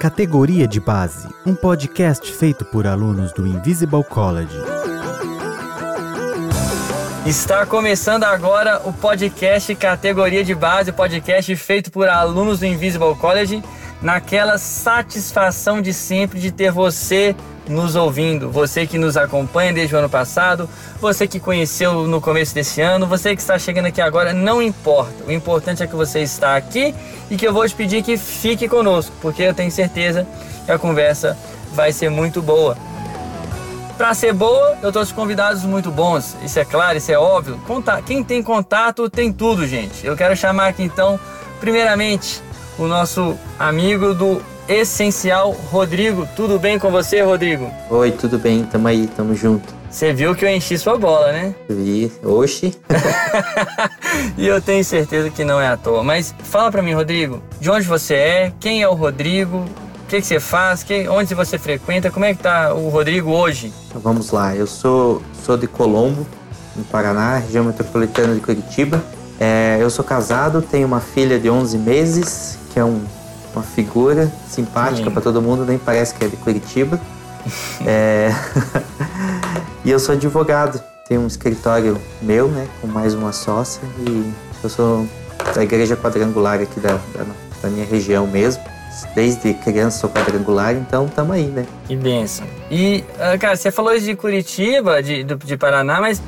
Categoria de Base, um podcast feito por alunos do Invisible College. Está começando agora o podcast Categoria de Base, podcast feito por alunos do Invisible College, naquela satisfação de sempre de ter você nos ouvindo, você que nos acompanha desde o ano passado, você que conheceu no começo desse ano, você que está chegando aqui agora, não importa. O importante é que você está aqui e que eu vou te pedir que fique conosco, porque eu tenho certeza que a conversa vai ser muito boa. Para ser boa, eu trouxe convidados muito bons. Isso é claro, isso é óbvio. Quem tem contato tem tudo, gente. Eu quero chamar aqui então, primeiramente, o nosso amigo do Essencial, Rodrigo. Tudo bem com você, Rodrigo? Oi, tudo bem, tamo aí, tamo junto. Você viu que eu enchi sua bola, né? Vi, oxi. e eu tenho certeza que não é à toa. Mas fala pra mim, Rodrigo, de onde você é? Quem é o Rodrigo? O que, que você faz? Que, onde você frequenta? Como é que tá o Rodrigo hoje? Vamos lá, eu sou, sou de Colombo, no Paraná, região metropolitana de Curitiba. É, eu sou casado, tenho uma filha de 11 meses, que é um uma figura simpática para todo mundo, nem parece que é de Curitiba. é... e eu sou advogado, tenho um escritório meu, né, com mais uma sócia e eu sou da igreja quadrangular aqui da, da, da minha região mesmo. Desde criança sou quadrangular, então tamo aí, né? Que benção. E, ah, cara, você falou de Curitiba, de, de Paraná, mas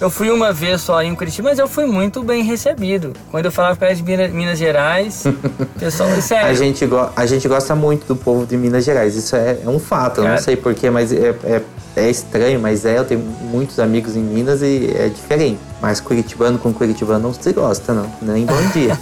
eu fui uma vez só em Curitiba, mas eu fui muito bem recebido. Quando eu falava para de Minas Gerais, pessoal, sério. A gente, a gente gosta muito do povo de Minas Gerais, isso é, é um fato. Eu não sei porquê, mas é, é, é, estranho, mas é. Eu tenho muitos amigos em Minas e é diferente. Mas curitibano com curitibano não se gosta, não. Nem bom dia.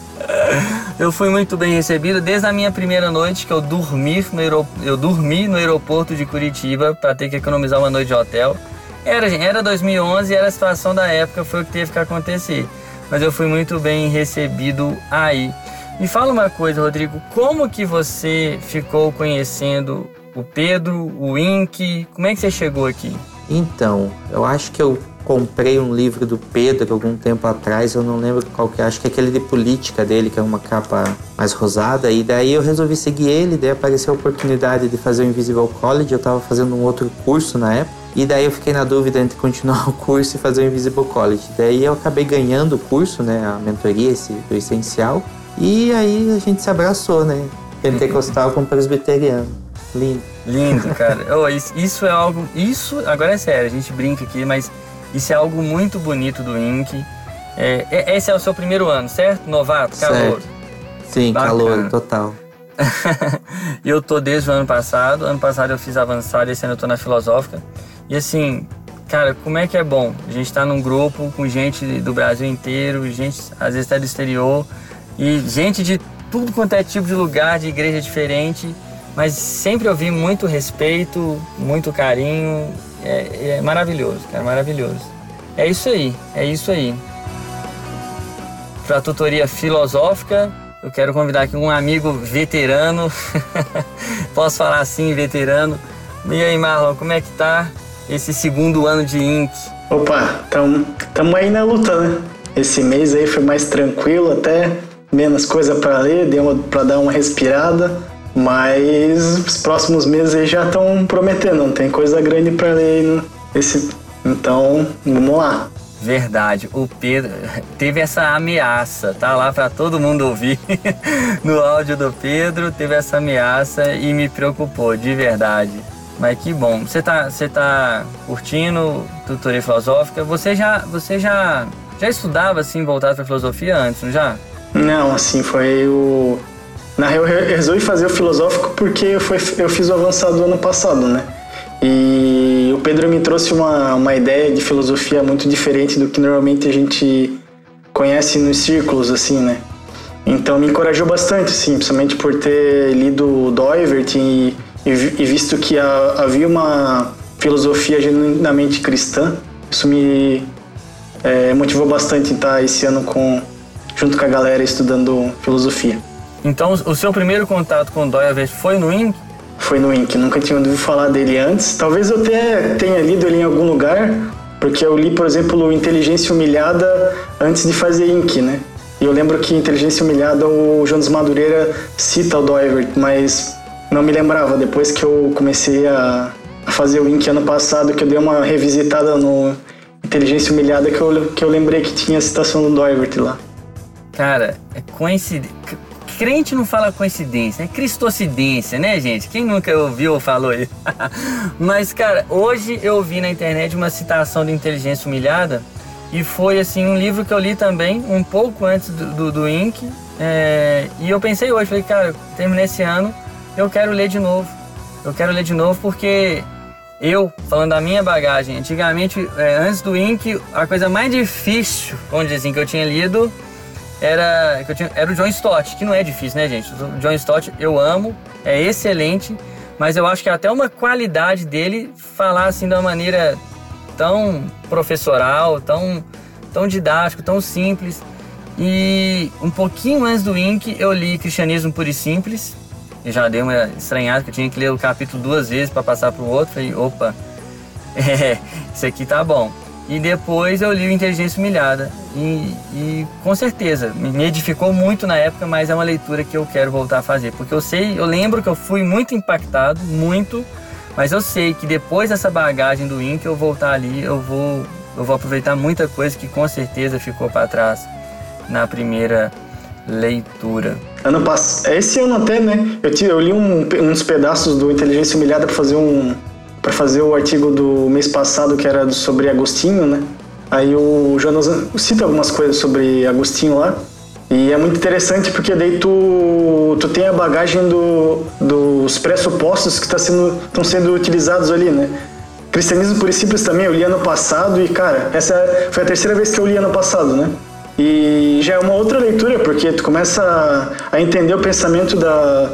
eu fui muito bem recebido desde a minha primeira noite que eu dormi no, eu dormi no aeroporto de Curitiba para ter que economizar uma noite de hotel. Era, era 2011 era a situação da época, foi o que teve que acontecer. Mas eu fui muito bem recebido aí. Me fala uma coisa, Rodrigo, como que você ficou conhecendo o Pedro, o Ink? Como é que você chegou aqui? Então, eu acho que eu comprei um livro do Pedro algum tempo atrás, eu não lembro qual que é, acho que é aquele de política dele, que é uma capa mais rosada, e daí eu resolvi seguir ele, daí apareceu a oportunidade de fazer o Invisible College, eu estava fazendo um outro curso na época, e daí eu fiquei na dúvida entre continuar o curso e fazer o Invisible College. Daí eu acabei ganhando o curso, né, a mentoria esse, do essencial. E aí a gente se abraçou, né? Pentecostal com presbiteriano. Lindo. Lindo, cara. oh, isso, é algo. Isso, agora é sério, a gente brinca aqui, mas isso é algo muito bonito do INC. É, é esse é o seu primeiro ano, certo? Novato, calor. Sim, Bacana. calor, total. Eu tô desde o ano passado. Ano passado eu fiz avançado, esse ano eu tô na filosófica. E assim, cara, como é que é bom? A gente tá num grupo com gente do Brasil inteiro, gente às vezes tá do exterior, e gente de tudo quanto é tipo de lugar, de igreja diferente, mas sempre eu vi muito respeito, muito carinho. É, é maravilhoso, cara, maravilhoso. É isso aí, é isso aí. Para a tutoria filosófica, eu quero convidar aqui um amigo veterano. Posso falar assim, veterano? E aí, Marlon, como é que tá? Esse segundo ano de Inc? Opa, tamo, tamo aí na luta, né? Esse mês aí foi mais tranquilo, até menos coisa para ler, deu para dar uma respirada, mas os próximos meses aí já estão prometendo, não tem coisa grande para ler né? esse, então vamos lá. Verdade, o Pedro teve essa ameaça, tá lá para todo mundo ouvir no áudio do Pedro, teve essa ameaça e me preocupou, de verdade. Mas que bom. Você tá, você tá curtindo tutoria filosófica? Você já, você já, já estudava assim voltado para filosofia antes, não já? Não, assim foi o na real eu resolvi fazer o filosófico porque eu, foi, eu fiz o avançado ano passado, né? E o Pedro me trouxe uma, uma ideia de filosofia muito diferente do que normalmente a gente conhece nos círculos, assim, né? Então me encorajou bastante, assim, principalmente por ter lido Doivert e e, visto que havia uma filosofia genuinamente cristã, isso me é, motivou bastante em estar esse ano com, junto com a galera estudando filosofia. Então, o seu primeiro contato com Doyle foi no INC? Foi no INC, nunca tinha ouvido falar dele antes. Talvez eu até tenha lido ele em algum lugar, porque eu li, por exemplo, Inteligência Humilhada antes de fazer INC, né? E eu lembro que Inteligência Humilhada o Jonas Madureira cita o Doivert, mas não me lembrava. Depois que eu comecei a, fazer o Ink ano passado, que eu dei uma revisitada no Inteligência Humilhada, que eu, que eu lembrei que tinha a citação do Doivert lá. Cara, é coincidência. Crente não fala coincidência, é cristocidência, né, gente? Quem nunca ouviu ou falou isso? Mas, cara, hoje eu vi na internet uma citação de Inteligência Humilhada e foi, assim, um livro que eu li também, um pouco antes do, do, do Inc. É, e eu pensei hoje, falei, cara, terminei esse ano, eu quero ler de novo. Eu quero ler de novo porque eu, falando da minha bagagem, antigamente, é, antes do Inc., a coisa mais difícil, vamos dizer assim, que eu tinha lido era, que eu tinha, era o John Stott, que não é difícil, né, gente? O John Stott eu amo, é excelente, mas eu acho que é até uma qualidade dele falar assim de uma maneira tão professoral, tão, tão didático, tão simples. E um pouquinho antes do Inc, eu li Cristianismo Puro e Simples. E já dei uma estranhada que eu tinha que ler o capítulo duas vezes para passar para o outro. Falei, opa, é, isso aqui tá bom. E depois eu li o Inteligência Humilhada. E, e, com certeza, me edificou muito na época, mas é uma leitura que eu quero voltar a fazer. Porque eu sei, eu lembro que eu fui muito impactado, muito, mas eu sei que depois dessa bagagem do INC, eu voltar ali, eu vou, eu vou aproveitar muita coisa que com certeza ficou para trás na primeira leitura. Ano passado, esse ano até, né? Eu, eu li um, uns pedaços do Inteligência Humilhada para fazer um para fazer o artigo do mês passado que era sobre Agostinho, né? Aí o Jonas cita algumas coisas sobre Agostinho lá. E é muito interessante porque daí tu, tu tem a bagagem do, dos pressupostos que tá sendo, estão sendo utilizados ali, né? Cristianismo por simples também eu li ano passado e, cara, essa foi a terceira vez que eu li ano passado, né? E já é uma outra leitura, porque tu começa a, entender o pensamento da,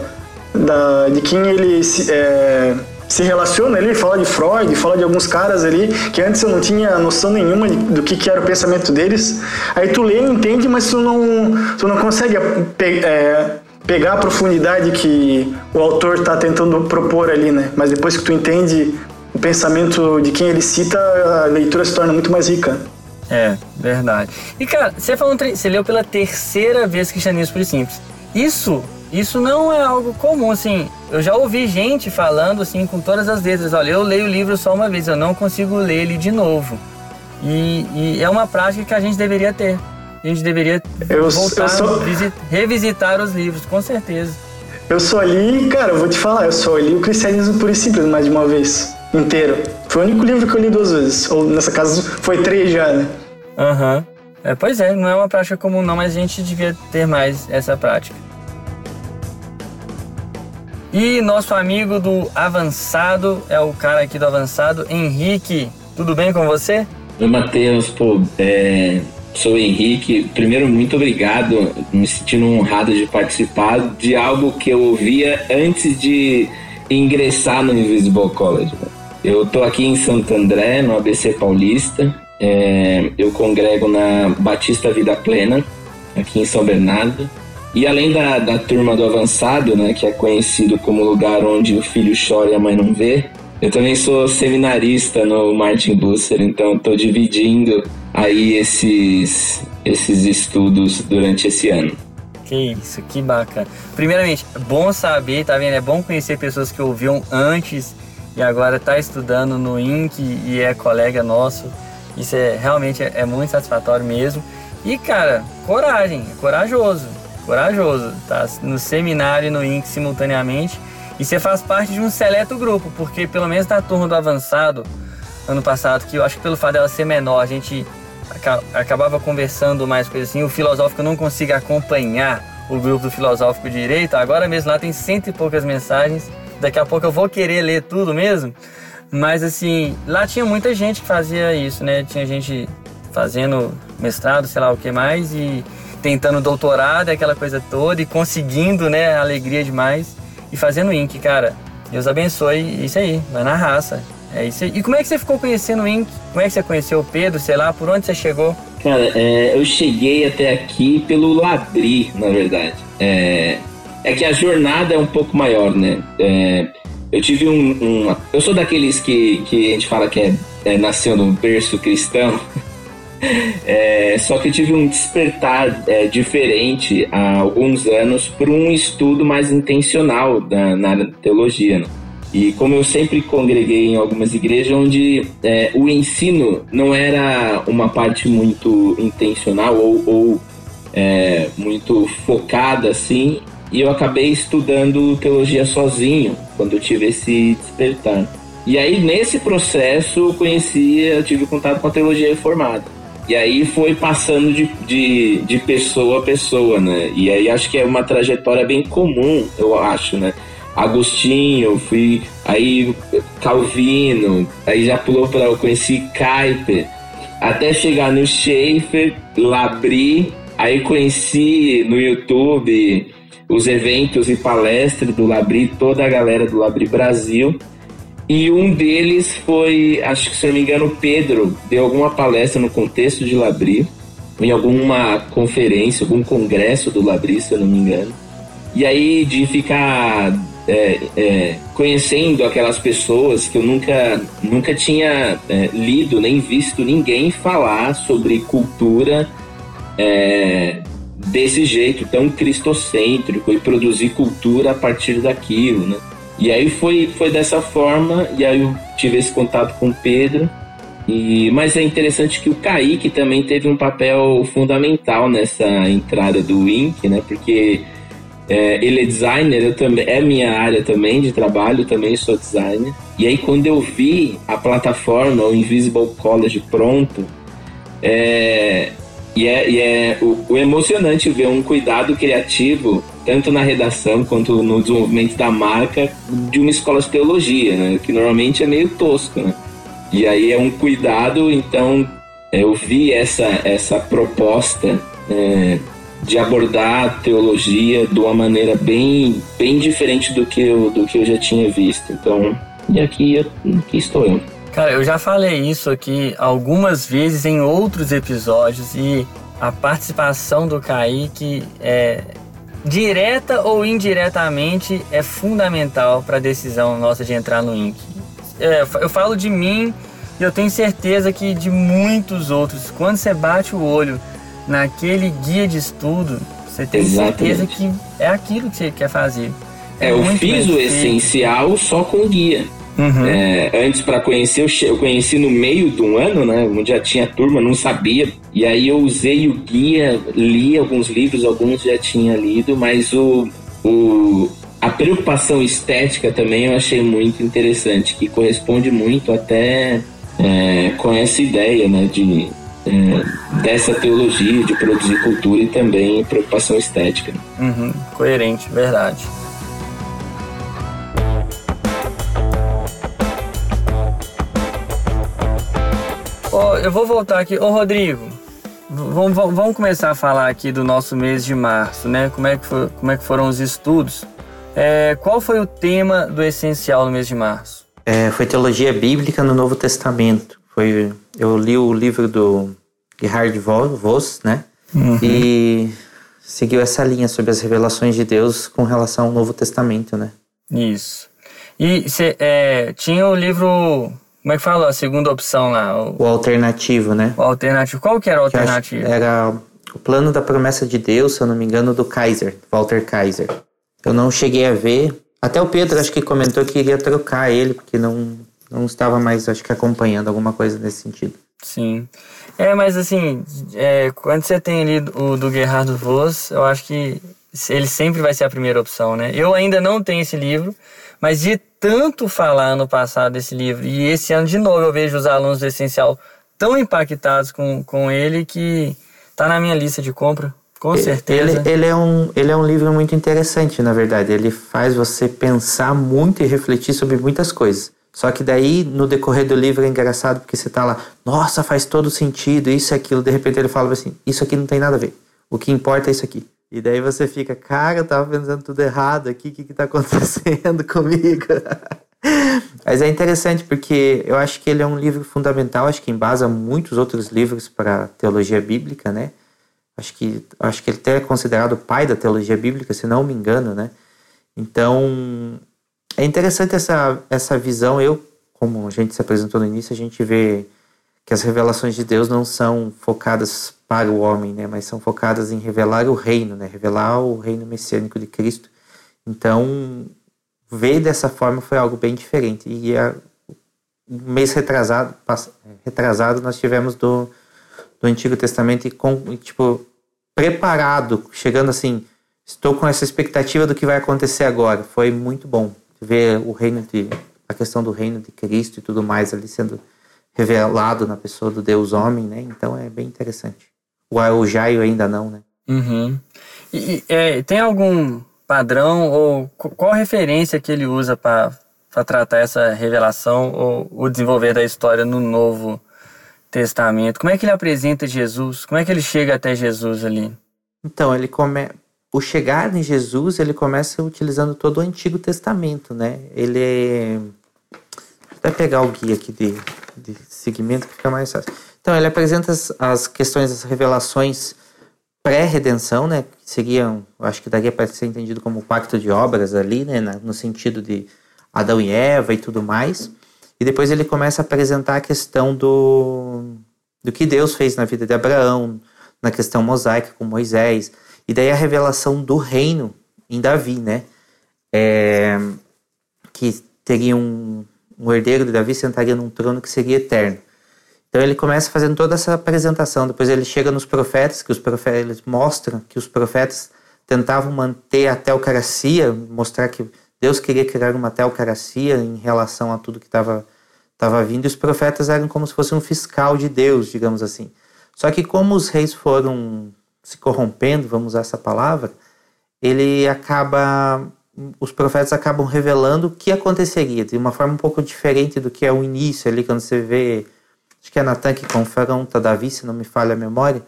da, de quem ele se, é, se relaciona ali, fala de Freud, fala de alguns caras ali que antes eu não tinha noção nenhuma do que, que era o pensamento deles. Aí tu lê e entende, mas tu não, tu não consegue é, pegar a profundidade que o autor está tentando propor ali, né? Mas depois que tu entende o pensamento de quem ele cita, a leitura se torna muito mais rica. É, verdade. E cara, você falou, você leu pela terceira vez Cristianismo por Simples. Isso isso não é algo comum, assim. Eu já ouvi gente falando assim com todas as letras, olha, eu leio o livro só uma vez, eu não consigo ler ele de novo. E, e é uma prática que a gente deveria ter. A gente deveria eu, voltar, eu sou... revisitar os livros, com certeza. Eu só li, cara, eu vou te falar, eu só li o Cristianismo Puro e Simples mais de uma vez, inteiro. Foi o único livro que eu li duas vezes, ou nessa casa foi três já, né? Aham. Uhum. É, pois é, não é uma prática comum não, mas a gente devia ter mais essa prática. E nosso amigo do Avançado, é o cara aqui do Avançado, Henrique. Tudo bem com você? Oi, Matheus. Pô, é, sou o Henrique. Primeiro, muito obrigado. Me sentindo honrado de participar de algo que eu ouvia antes de ingressar no Invisible College. Eu tô aqui em Santo André, no ABC Paulista. É, eu congrego na Batista Vida Plena, aqui em São Bernardo. E além da, da turma do avançado, né, que é conhecido como lugar onde o filho chora e a mãe não vê, eu também sou seminarista no Martin Busser, então estou dividindo aí esses, esses estudos durante esse ano. Que isso, que bacana. Primeiramente, bom saber, tá vendo? É bom conhecer pessoas que ouviam antes e agora tá estudando no INC e é colega nosso. Isso é realmente é, é muito satisfatório mesmo. E cara, coragem, é corajoso corajoso, tá no seminário e no INC simultaneamente. E você faz parte de um seleto grupo, porque pelo menos na turma do avançado, ano passado, que eu acho que pelo fato dela ser menor, a gente acabava conversando mais coisas assim. O filosófico não consiga acompanhar o grupo do filosófico direito. Agora mesmo lá tem cento e poucas mensagens. Daqui a pouco eu vou querer ler tudo mesmo. Mas assim, lá tinha muita gente que fazia isso, né? Tinha gente fazendo mestrado, sei lá o que mais, e tentando doutorado, aquela coisa toda, e conseguindo, né, alegria demais, e fazendo Inc, cara. Deus abençoe, isso aí, vai na raça. É isso aí. E como é que você ficou conhecendo o Inc? Como é que você conheceu o Pedro, sei lá, por onde você chegou? Cara, é, eu cheguei até aqui pelo Labri, na verdade. É, é que a jornada é um pouco maior, né? É, eu tive um, um, Eu sou daqueles que, que a gente fala que é, é nasceu no berço cristão. É, só que eu tive um despertar é, diferente há alguns anos por um estudo mais intencional da, na área teologia. Né? E como eu sempre congreguei em algumas igrejas onde é, o ensino não era uma parte muito intencional ou, ou é, muito focada assim, e eu acabei estudando teologia sozinho quando eu tive esse despertar. E aí nesse processo eu conheci, eu tive contato com a teologia reformada. E aí foi passando de, de, de pessoa a pessoa, né? E aí acho que é uma trajetória bem comum, eu acho, né? Agostinho, fui aí Calvino, aí já pulou para eu conheci Kuyper, até chegar no Schaefer, Labri, aí conheci no YouTube os eventos e palestras do Labri, toda a galera do Labri Brasil. E um deles foi, acho que se não me engano, Pedro deu alguma palestra no contexto de Labri, em alguma conferência, algum congresso do Labri, se eu não me engano. E aí de ficar é, é, conhecendo aquelas pessoas que eu nunca, nunca tinha é, lido nem visto ninguém falar sobre cultura é, desse jeito tão cristocêntrico e produzir cultura a partir daquilo, né? E aí foi, foi dessa forma, e aí eu tive esse contato com o Pedro. E, mas é interessante que o Kaique também teve um papel fundamental nessa entrada do Wink, né? Porque é, ele é designer, eu também, é minha área também de trabalho, também sou designer. E aí quando eu vi a plataforma, o Invisible College pronto, é, e é, e é o, o, emocionante ver um cuidado criativo, tanto na redação quanto no desenvolvimento da marca, de uma escola de teologia, né? Que normalmente é meio tosco, né? E aí é um cuidado, então eu vi essa, essa proposta é, de abordar a teologia de uma maneira bem, bem diferente do que, eu, do que eu já tinha visto. Então, e aqui, aqui estou eu. Cara, eu já falei isso aqui algumas vezes em outros episódios e a participação do Kaique é direta ou indiretamente é fundamental para a decisão nossa de entrar no INC. É, eu falo de mim e eu tenho certeza que de muitos outros. Quando você bate o olho naquele guia de estudo, você tem Exatamente. certeza que é aquilo que você quer fazer. É, eu fiz o essencial só com o guia. Uhum. É, antes para conhecer, eu, eu conheci no meio de um ano, né? Onde já tinha turma, não sabia. E aí eu usei o guia, li alguns livros, alguns já tinha lido, mas o, o, a preocupação estética também eu achei muito interessante, que corresponde muito até é, com essa ideia, né? De, é, dessa teologia de produzir cultura e também preocupação estética. Uhum, coerente, verdade. Eu vou voltar aqui. Ô, Rodrigo, vamos, vamos começar a falar aqui do nosso mês de março, né? Como é que, foi, como é que foram os estudos? É, qual foi o tema do essencial no mês de março? É, foi teologia bíblica no Novo Testamento. Foi, eu li o livro do Gerhard Voss, né? Uhum. E seguiu essa linha sobre as revelações de Deus com relação ao Novo Testamento, né? Isso. E cê, é, tinha o livro como é que fala a segunda opção lá? O, o alternativo, né? O alternativo. Qual que era o alternativo? Era o plano da promessa de Deus, se eu não me engano, do Kaiser, Walter Kaiser. Eu não cheguei a ver. Até o Pedro acho que comentou que iria trocar ele, porque não, não estava mais, acho que, acompanhando alguma coisa nesse sentido. Sim. É, mas assim, é, quando você tem ali o do Gerardo Voss, eu acho que ele sempre vai ser a primeira opção, né? Eu ainda não tenho esse livro, mas de tanto falar ano passado desse livro, e esse ano de novo eu vejo os alunos do Essencial tão impactados com, com ele que tá na minha lista de compra, com certeza. Ele, ele, é um, ele é um livro muito interessante, na verdade. Ele faz você pensar muito e refletir sobre muitas coisas. Só que daí, no decorrer do livro, é engraçado porque você tá lá, nossa, faz todo sentido, isso e aquilo. De repente ele fala assim, isso aqui não tem nada a ver. O que importa é isso aqui. E daí você fica, cara, eu tava pensando tudo errado aqui, o que que tá acontecendo comigo? Mas é interessante porque eu acho que ele é um livro fundamental, acho que embasa muitos outros livros para teologia bíblica, né? Acho que, acho que ele até é considerado o pai da teologia bíblica, se não me engano, né? Então, é interessante essa, essa visão. Eu, como a gente se apresentou no início, a gente vê que as revelações de Deus não são focadas para o homem, né, mas são focadas em revelar o reino, né, revelar o reino messiânico de Cristo. Então, ver dessa forma foi algo bem diferente. E a, um mês retrasado, retrasado nós tivemos do, do Antigo Testamento e com, tipo preparado, chegando assim, estou com essa expectativa do que vai acontecer agora. Foi muito bom ver o reino de a questão do reino de Cristo e tudo mais ali sendo revelado na pessoa do Deus homem, né? Então é bem interessante. O, o Jairo ainda não, né? Uhum. E, é, tem algum padrão ou qual referência que ele usa para tratar essa revelação ou o desenvolver da história no Novo Testamento? Como é que ele apresenta Jesus? Como é que ele chega até Jesus ali? Então, ele come... o chegar em Jesus, ele começa utilizando todo o Antigo Testamento, né? Ele até pegar o guia aqui de, de segmento que fica mais fácil. Então, ele apresenta as, as questões, as revelações pré-redenção, né? Que seriam, acho que daria para ser entendido como o pacto de obras ali, né? No sentido de Adão e Eva e tudo mais. E depois ele começa a apresentar a questão do, do que Deus fez na vida de Abraão, na questão mosaica com Moisés. E daí a revelação do reino em Davi, né? É, que teria um, um herdeiro de Davi sentaria num trono que seria eterno. Então ele começa fazendo toda essa apresentação. Depois ele chega nos profetas, que os profetas mostram que os profetas tentavam manter a teocracia, mostrar que Deus queria criar uma teocracia em relação a tudo que estava estava vindo. E os profetas eram como se fosse um fiscal de Deus, digamos assim. Só que como os reis foram se corrompendo, vamos usar essa palavra, ele acaba os profetas acabam revelando o que aconteceria de uma forma um pouco diferente do que é o início ali quando você vê acho que é Natan que confronta Davi, se não me falha a memória.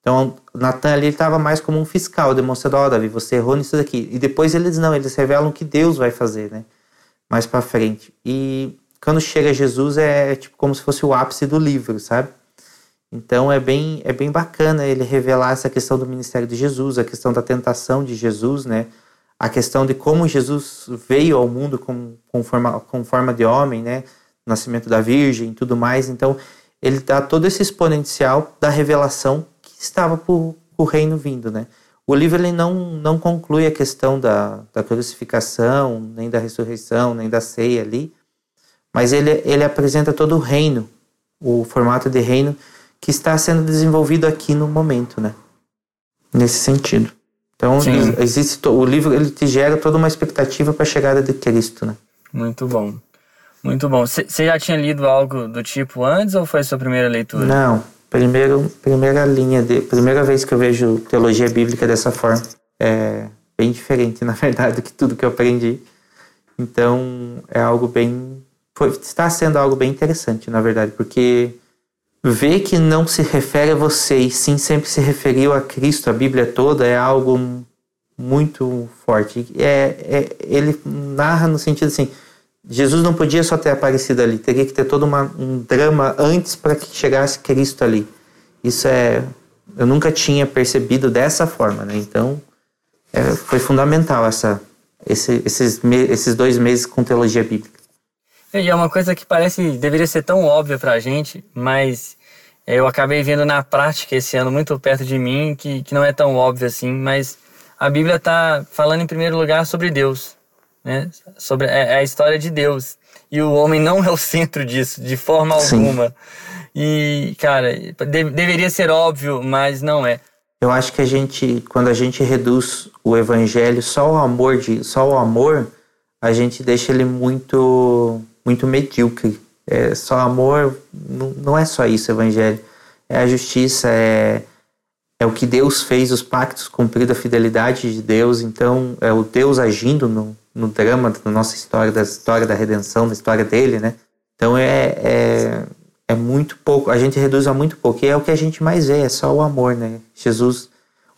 Então, Natan ali estava mais como um fiscal, demonstrando, ó, oh, Davi, você errou nisso daqui. E depois eles não, eles revelam o que Deus vai fazer, né? Mais para frente. E quando chega Jesus é, é tipo como se fosse o ápice do livro, sabe? Então é bem, é bem bacana ele revelar essa questão do ministério de Jesus, a questão da tentação de Jesus, né? A questão de como Jesus veio ao mundo com, com, forma, com forma de homem, né? nascimento da Virgem e tudo mais. Então, ele dá todo esse exponencial da revelação que estava por o reino vindo, né? O livro ele não, não conclui a questão da, da crucificação, nem da ressurreição, nem da ceia ali, mas ele, ele apresenta todo o reino, o formato de reino que está sendo desenvolvido aqui no momento, né? Nesse sentido. Então, Sim. existe o livro ele te gera toda uma expectativa para a chegada de Cristo, né? Muito bom. Muito bom. Você já tinha lido algo do tipo antes ou foi a sua primeira leitura? Não, primeiro, primeira linha, de, primeira vez que eu vejo teologia bíblica dessa forma. É bem diferente, na verdade, do que tudo que eu aprendi. Então, é algo bem. Foi, está sendo algo bem interessante, na verdade, porque ver que não se refere a você e sim sempre se referiu a Cristo, a Bíblia toda, é algo muito forte. É, é, ele narra no sentido assim Jesus não podia só ter aparecido ali, teria que ter todo uma, um drama antes para que chegasse Cristo ali. Isso é. Eu nunca tinha percebido dessa forma, né? Então, é, foi fundamental essa, esse, esses, esses dois meses com teologia bíblica. E é uma coisa que parece deveria ser tão óbvia para a gente, mas eu acabei vendo na prática esse ano muito perto de mim que, que não é tão óbvio assim, mas a Bíblia está falando em primeiro lugar sobre Deus né? Sobre é, é, a história de Deus. E o homem não é o centro disso, de forma alguma. Sim. E, cara, de, deveria ser óbvio, mas não é. Eu acho que a gente, quando a gente reduz o evangelho só ao amor de, só ao amor, a gente deixa ele muito, muito medíocre. É, só amor não, é só isso, evangelho. É a justiça, é, é o que Deus fez, os pactos cumpridos, a fidelidade de Deus. Então, é o Deus agindo no, no drama da nossa história, da história da redenção, da história dele, né? Então é, é, é muito pouco, a gente reduz a muito pouco, e é o que a gente mais vê, é só o amor, né? Jesus,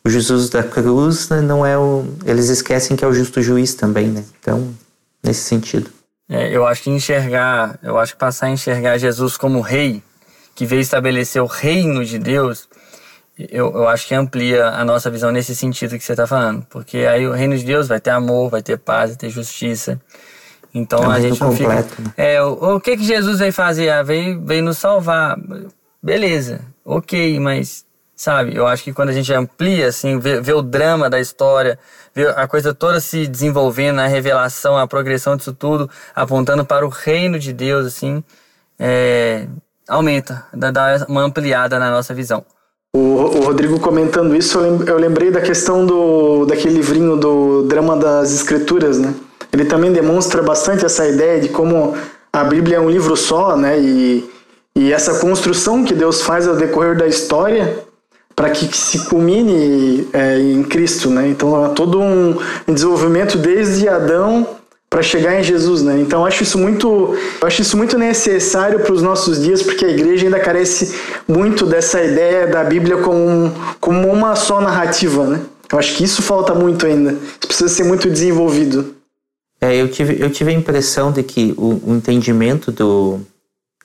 o Jesus da cruz né, não é o. Eles esquecem que é o justo juiz também, né? Então, nesse sentido. É, eu acho que enxergar, eu acho que passar a enxergar Jesus como rei, que veio estabelecer o reino de Deus, eu, eu acho que amplia a nossa visão nesse sentido que você está falando. Porque aí o reino de Deus vai ter amor, vai ter paz, vai ter justiça. Então é a gente não completo, fica. Né? É, o, o que que Jesus veio fazer? Ah, veio, veio nos salvar. beleza, ok, mas sabe, eu acho que quando a gente amplia, assim, vê, vê o drama da história, vê a coisa toda se desenvolvendo, a revelação, a progressão disso tudo, apontando para o reino de Deus, assim, é, aumenta, dá uma ampliada na nossa visão. O, o, Rodrigo comentando isso, eu lembrei da questão do daquele livrinho do Drama das Escrituras, né? Ele também demonstra bastante essa ideia de como a Bíblia é um livro só, né? E, e essa construção que Deus faz ao decorrer da história para que se culmine é, em Cristo, né? Então há todo um desenvolvimento desde Adão para chegar em Jesus, né? Então acho isso muito, acho isso muito necessário para os nossos dias, porque a igreja ainda carece muito dessa ideia da Bíblia como, como uma só narrativa, né? Eu acho que isso falta muito ainda. Isso precisa ser muito desenvolvido. É, eu tive, eu tive a impressão de que o, o entendimento do,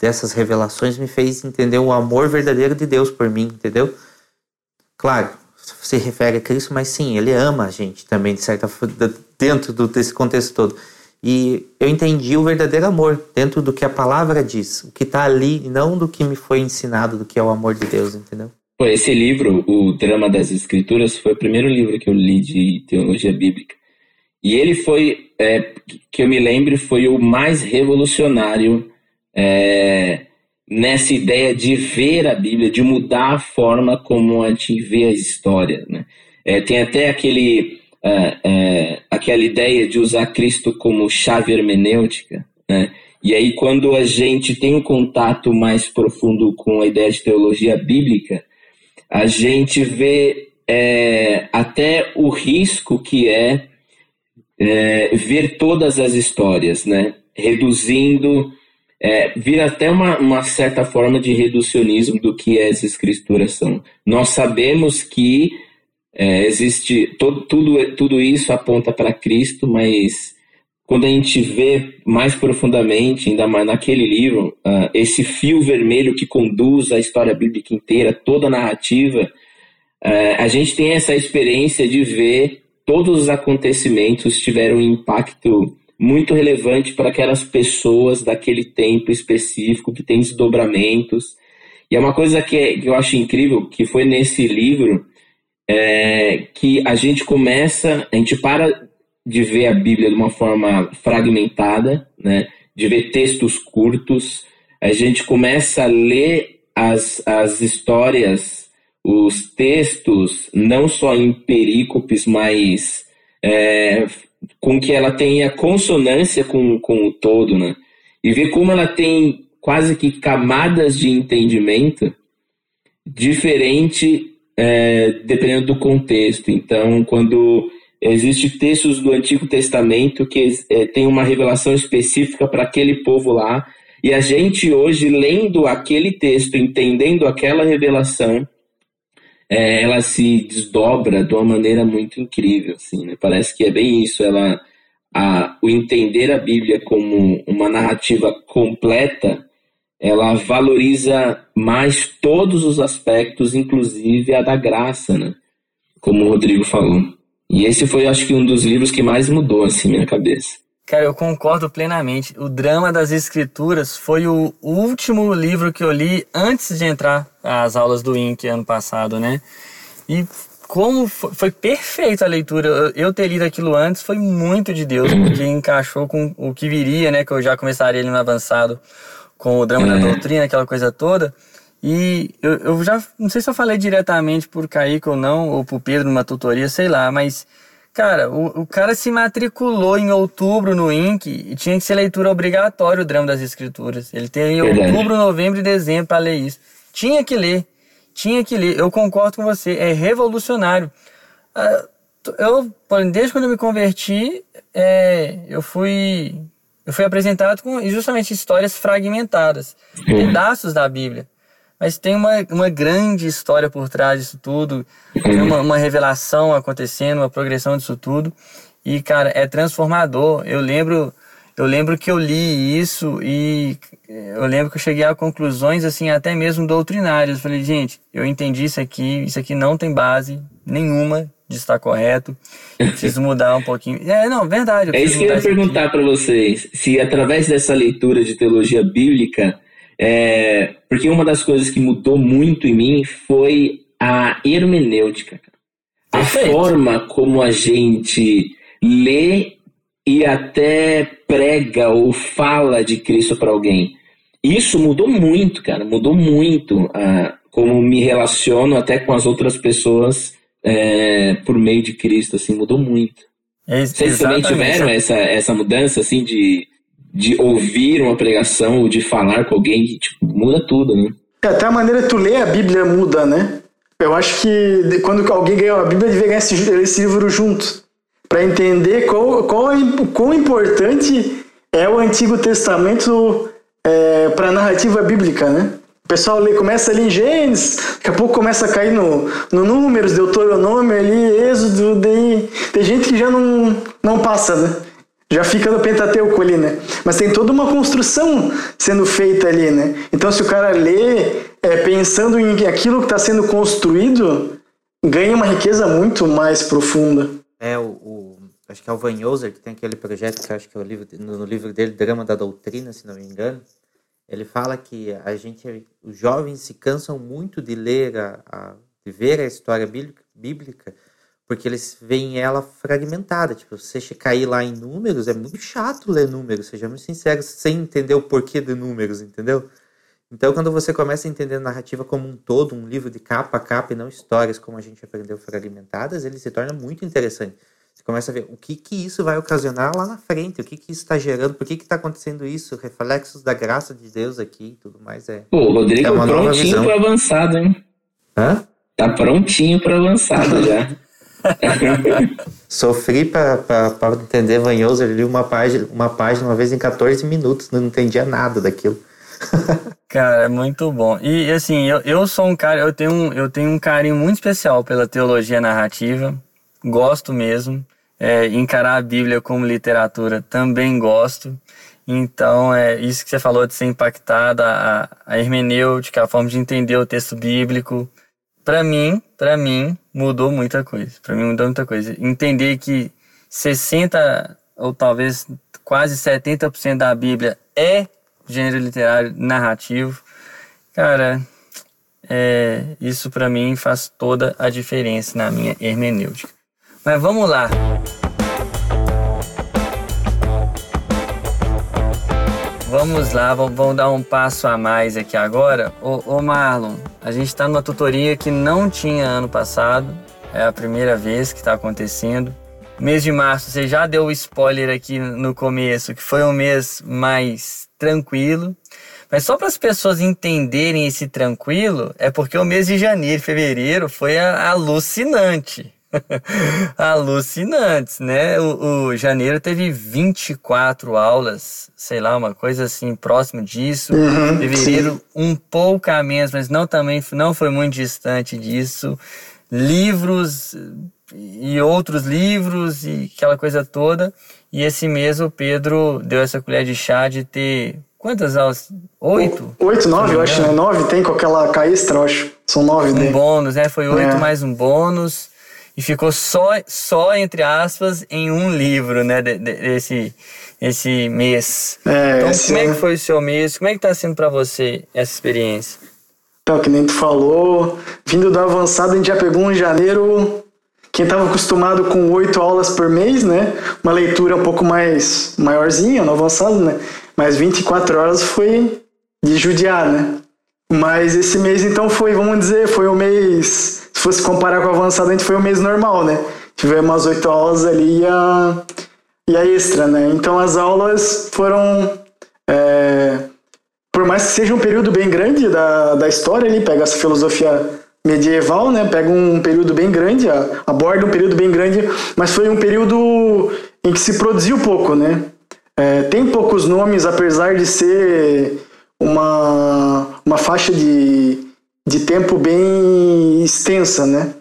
dessas revelações me fez entender o amor verdadeiro de Deus por mim, entendeu? Claro, se refere a Cristo, mas sim, ele ama a gente também, de certa dentro do, desse contexto todo. E eu entendi o verdadeiro amor dentro do que a palavra diz, o que está ali, não do que me foi ensinado, do que é o amor de Deus, entendeu? Esse livro, O Drama das Escrituras, foi o primeiro livro que eu li de teologia bíblica. E ele foi, é, que eu me lembre, foi o mais revolucionário é, nessa ideia de ver a Bíblia, de mudar a forma como a gente vê a história. Né? É, tem até aquele, é, é, aquela ideia de usar Cristo como chave hermenêutica. Né? E aí, quando a gente tem um contato mais profundo com a ideia de teologia bíblica, a gente vê é, até o risco que é, ver todas as histórias, né? reduzindo é, vira até uma, uma certa forma de reducionismo do que as escrituras são. Nós sabemos que é, existe todo, tudo, tudo isso aponta para Cristo, mas quando a gente vê mais profundamente, ainda mais naquele livro, uh, esse fio vermelho que conduz a história bíblica inteira, toda a narrativa, uh, a gente tem essa experiência de ver todos os acontecimentos tiveram um impacto muito relevante para aquelas pessoas daquele tempo específico que tem desdobramentos. E é uma coisa que, é, que eu acho incrível, que foi nesse livro, é, que a gente começa, a gente para de ver a Bíblia de uma forma fragmentada, né, de ver textos curtos, a gente começa a ler as, as histórias, os textos, não só em perícopes, mas é, com que ela tenha consonância com, com o todo, né? E ver como ela tem quase que camadas de entendimento diferente é, dependendo do contexto. Então, quando existe textos do Antigo Testamento que é, tem uma revelação específica para aquele povo lá, e a gente hoje lendo aquele texto, entendendo aquela revelação, é, ela se desdobra de uma maneira muito incrível, assim, né? Parece que é bem isso, ela a, o entender a Bíblia como uma narrativa completa, ela valoriza mais todos os aspectos, inclusive a da graça, né? Como o Rodrigo falou. E esse foi, acho que, um dos livros que mais mudou, assim, minha cabeça. Cara, eu concordo plenamente. O Drama das Escrituras foi o último livro que eu li antes de entrar às aulas do INC ano passado, né? E como foi, foi perfeita a leitura. Eu, ter lido aquilo antes foi muito de Deus, porque encaixou com o que viria, né? Que eu já começaria ali no avançado com o Drama da é. Doutrina, aquela coisa toda. E eu, eu já não sei se eu falei diretamente por Kaique ou não, ou por Pedro numa tutoria, sei lá, mas Cara, o, o cara se matriculou em outubro no INC e tinha que ser leitura obrigatória o drama das escrituras. Ele tem outubro, novembro e dezembro para ler isso. Tinha que ler. Tinha que ler. Eu concordo com você. É revolucionário. Ah, eu, desde quando eu me converti, é, eu fui eu fui apresentado com justamente histórias fragmentadas, pedaços da Bíblia. Mas tem uma, uma grande história por trás disso tudo, tem uma, uma revelação acontecendo, uma progressão disso tudo. E, cara, é transformador. Eu lembro, eu lembro que eu li isso e eu lembro que eu cheguei a conclusões, assim, até mesmo doutrinárias. Eu falei, gente, eu entendi isso aqui, isso aqui não tem base nenhuma de estar correto. preciso mudar um pouquinho. É, não, verdade. É isso que eu ia perguntar para vocês. Se através dessa leitura de teologia bíblica É, porque uma das coisas que mudou muito em mim foi a hermenêutica. A Perfeito. forma como a gente lê e até prega ou fala de Cristo para alguém. Isso mudou muito, cara, mudou muito uh, como me relaciono até com as outras pessoas é, por meio de Cristo, assim, mudou muito. Vocês também tiveram essa, essa mudança, assim, de, de ouvir uma pregação ou de falar com alguém tipo, muda tudo, né? É, até a maneira que tu lê a Bíblia muda, né? Eu acho que quando alguém ganhou a Bíblia, devia ganhar esse, esse livro junto. para entender qual, qual, quão importante é o Antigo Testamento é, para a narrativa bíblica, né? O pessoal lê, começa ali em Gênesis, daqui a pouco começa a cair no, no Números, Deuteronômio ali, Êxodo, daí tem gente que já não, não passa, né? Já fica no Pentateuco ali, né? Mas tem toda uma construção sendo feita ali, né? Então se o cara lê é, pensando em aquilo que está sendo construído, ganha uma riqueza muito mais profunda. É, o, o acho que é o Van Yoser, que tem aquele projeto que acho que é o livro, no, no livro dele, Drama da Doutrina, se não me engano, ele fala que a gente, os jovens se cansam muito de ler, a, a de ver a história bíblica, bíblica, porque eles veem ela fragmentada. Tipo, você cair lá em números, é muito chato ler números, sejamos sinceros, sem entender o porquê de números, entendeu? Então, quando você começa a entender a narrativa como um todo, um livro de capa a capa e não histórias como a gente aprendeu fragmentadas, ele se torna muito interessante. Você começa a ver o que, que isso vai ocasionar lá na frente, o que, que isso está gerando, por que está acontecendo isso, reflexos da graça de Deus aqui e tudo mais. É, Pô, o Rodrigo é uma prontinho para avançado, hein? Hã? Tá prontinho para avançado já. Sofri para entender Van Yoser, li uma página, uma página uma vez em 14 minutos, não entendia nada daquilo. cara, é muito bom. E assim, eu, eu sou um cara, eu tenho um, eu tenho um carinho muito especial pela teologia narrativa gosto mesmo. É, encarar a Bíblia como literatura também gosto. Então, é isso que você falou de ser impactada, a hermenêutica, a forma de entender o texto bíblico. Para mim, para mim, mudou muita coisa. Para mim mudou muita coisa. Entender que 60 ou talvez quase 70% da Bíblia é gênero literário narrativo. Cara, é, isso para mim faz toda a diferença na minha hermenêutica. Mas vamos lá. Vamos lá, vamos dar um passo a mais aqui agora. Ô, ô Marlon, a gente está numa tutoria que não tinha ano passado. É a primeira vez que está acontecendo. Mês de março, você já deu o spoiler aqui no começo, que foi um mês mais tranquilo. Mas só para as pessoas entenderem esse tranquilo, é porque o mês de janeiro e fevereiro foi alucinante. alucinantes, né? O, o, janeiro teve 24 aulas, sei lá, uma coisa assim próximo disso. Uhum, Fevereiro sim. um pouco a menos, mas não também não foi muito distante disso. Livros e outros livros e aquela coisa toda. E esse mês o Pedro deu essa colher de chá de ter quantas aulas? Oito? Oito, nove, eu acho, né? Nove tem com aquela caístra, eu acho. São nove, um né? bônus, né? Foi oito é. mais um bônus e ficou só, só entre aspas, em um livro, né, desse esse mês. É, então, como é que foi o seu mês? Como é que tá sendo para você essa experiência? Então, que nem tu falou, vindo da avançada, a gente já pegou em janeiro, quem estava acostumado com oito aulas por mês, né, uma leitura um pouco mais maiorzinha, no avançado, né, mas 24 horas foi de judiar, né. Mas esse mês, então, foi, vamos dizer, foi o mês fosse comparar com o avançado, a gente foi o mês normal, né? Tivemos umas oito aulas ali e a, e a extra, né? Então as aulas foram. É, por mais que seja um período bem grande da, da história ali, pega essa filosofia medieval, né? Pega um período bem grande, aborda um período bem grande, mas foi um período em que se produziu pouco, né? É, tem poucos nomes, apesar de ser uma, uma faixa de de tempo bem extensa, né?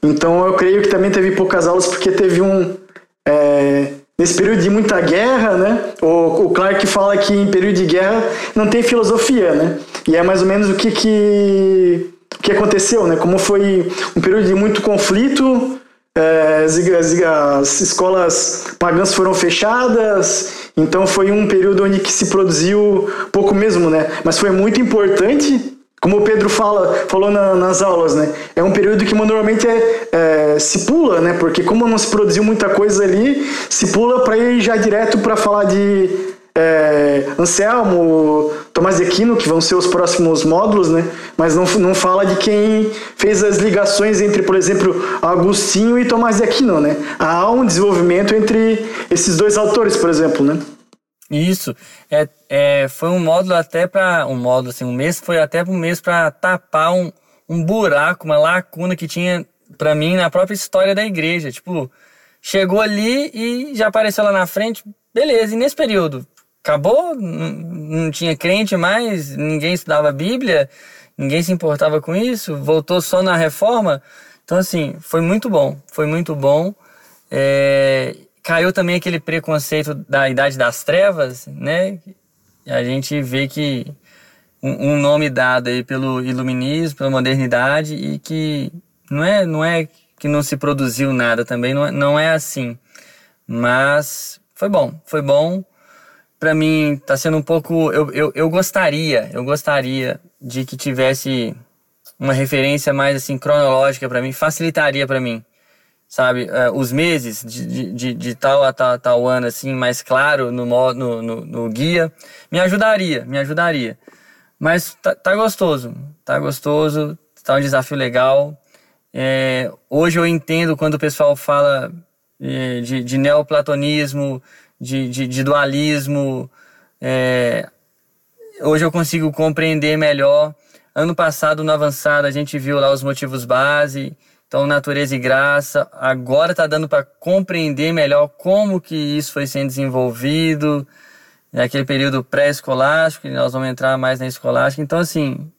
Então eu creio que também teve poucas aulas porque teve um é, nesse período de muita guerra, né? O, o Clark fala que em período de guerra não tem filosofia, né? E é mais ou menos o que que, que aconteceu, né? Como foi um período de muito conflito, é, as, as, escolas pagãs foram fechadas, então foi um período onde que se produziu pouco mesmo, né? Mas foi muito importante como o Pedro fala, falou na, nas aulas, né? É um período que normalmente é, é, se pula, né? Porque como não se produziu muita coisa ali, se pula para ir já direto para falar de é, Anselmo, Tomás de Aquino, que vão ser os próximos módulos, né? Mas não, não fala de quem fez as ligações entre, por exemplo, Agostinho e Tomás de Aquino, né? Há um desenvolvimento entre esses dois autores, por exemplo, né? Isso. É, é, foi um módulo até para. Um módulo, assim, um mês foi até um mês para tapar um, um buraco, uma lacuna que tinha para mim na própria história da igreja. Tipo, chegou ali e já apareceu lá na frente, beleza. E nesse período, acabou? Não, não tinha crente mais, ninguém estudava Bíblia, ninguém se importava com isso, voltou só na reforma. Então, assim, foi muito bom, foi muito bom. É, caiu também aquele preconceito da idade das trevas, né? A gente vê que um, nome dado aí pelo iluminismo, pela modernidade e que não é, não é que não se produziu nada também, não é, não é assim. Mas foi bom, foi bom. Para mim tá sendo um pouco, eu, eu, eu gostaria, eu gostaria de que tivesse uma referência mais assim cronológica para mim, facilitaria para mim sabe, uh, os meses de, de, de, tal a tal, tal ano, assim, mais claro no, no, no, no, guia, me ajudaria, me ajudaria. Mas tá, tá gostoso, tá gostoso, tá um desafio legal. É, hoje eu entendo quando o pessoal fala é, de, de neoplatonismo, de, de, de dualismo, é, hoje eu consigo compreender melhor. Ano passado, no Avançado, a gente viu lá os motivos base, então, natureza e graça, agora está dando para compreender melhor como que isso foi sendo desenvolvido, naquele né, período pré-escolástico, nós vamos entrar mais na escolástica. Então, assim,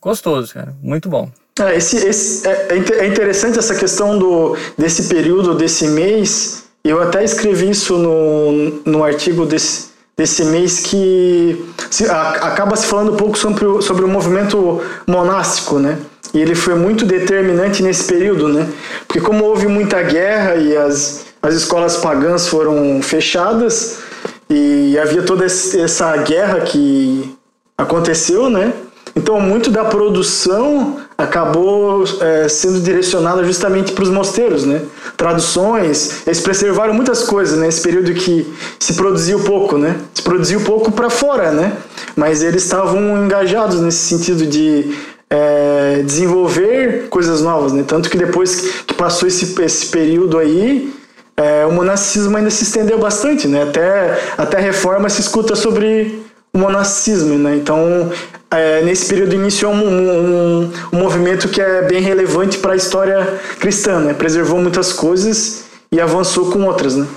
gostoso, cara, muito bom. É, esse, esse, é, é, é interessante essa questão do, desse período, desse mês. Eu até escrevi isso no, no artigo desse, desse mês que se, a, acaba se falando um pouco sobre o, sobre o movimento monástico, né? E ele foi muito determinante nesse período, né? Porque como houve muita guerra e as, as escolas pagãs foram fechadas e havia toda essa guerra que aconteceu, né? Então muito da produção acabou é, sendo direcionada justamente para os mosteiros, né? Traduções, eles preservaram muitas coisas nesse né? período que se produziu pouco, né? Se produziu pouco para fora, né? Mas eles estavam engajados nesse sentido de é, desenvolver coisas novas, né? Tanto que depois que passou esse, esse período aí, é, o monasticismo ainda se estendeu bastante, né? Até, até a reforma se escuta sobre o monasticismo, né? Então, é, nesse período iniciou um, um, um, movimento que é bem relevante para a história cristã, né? Preservou muitas coisas e avançou com outras, né?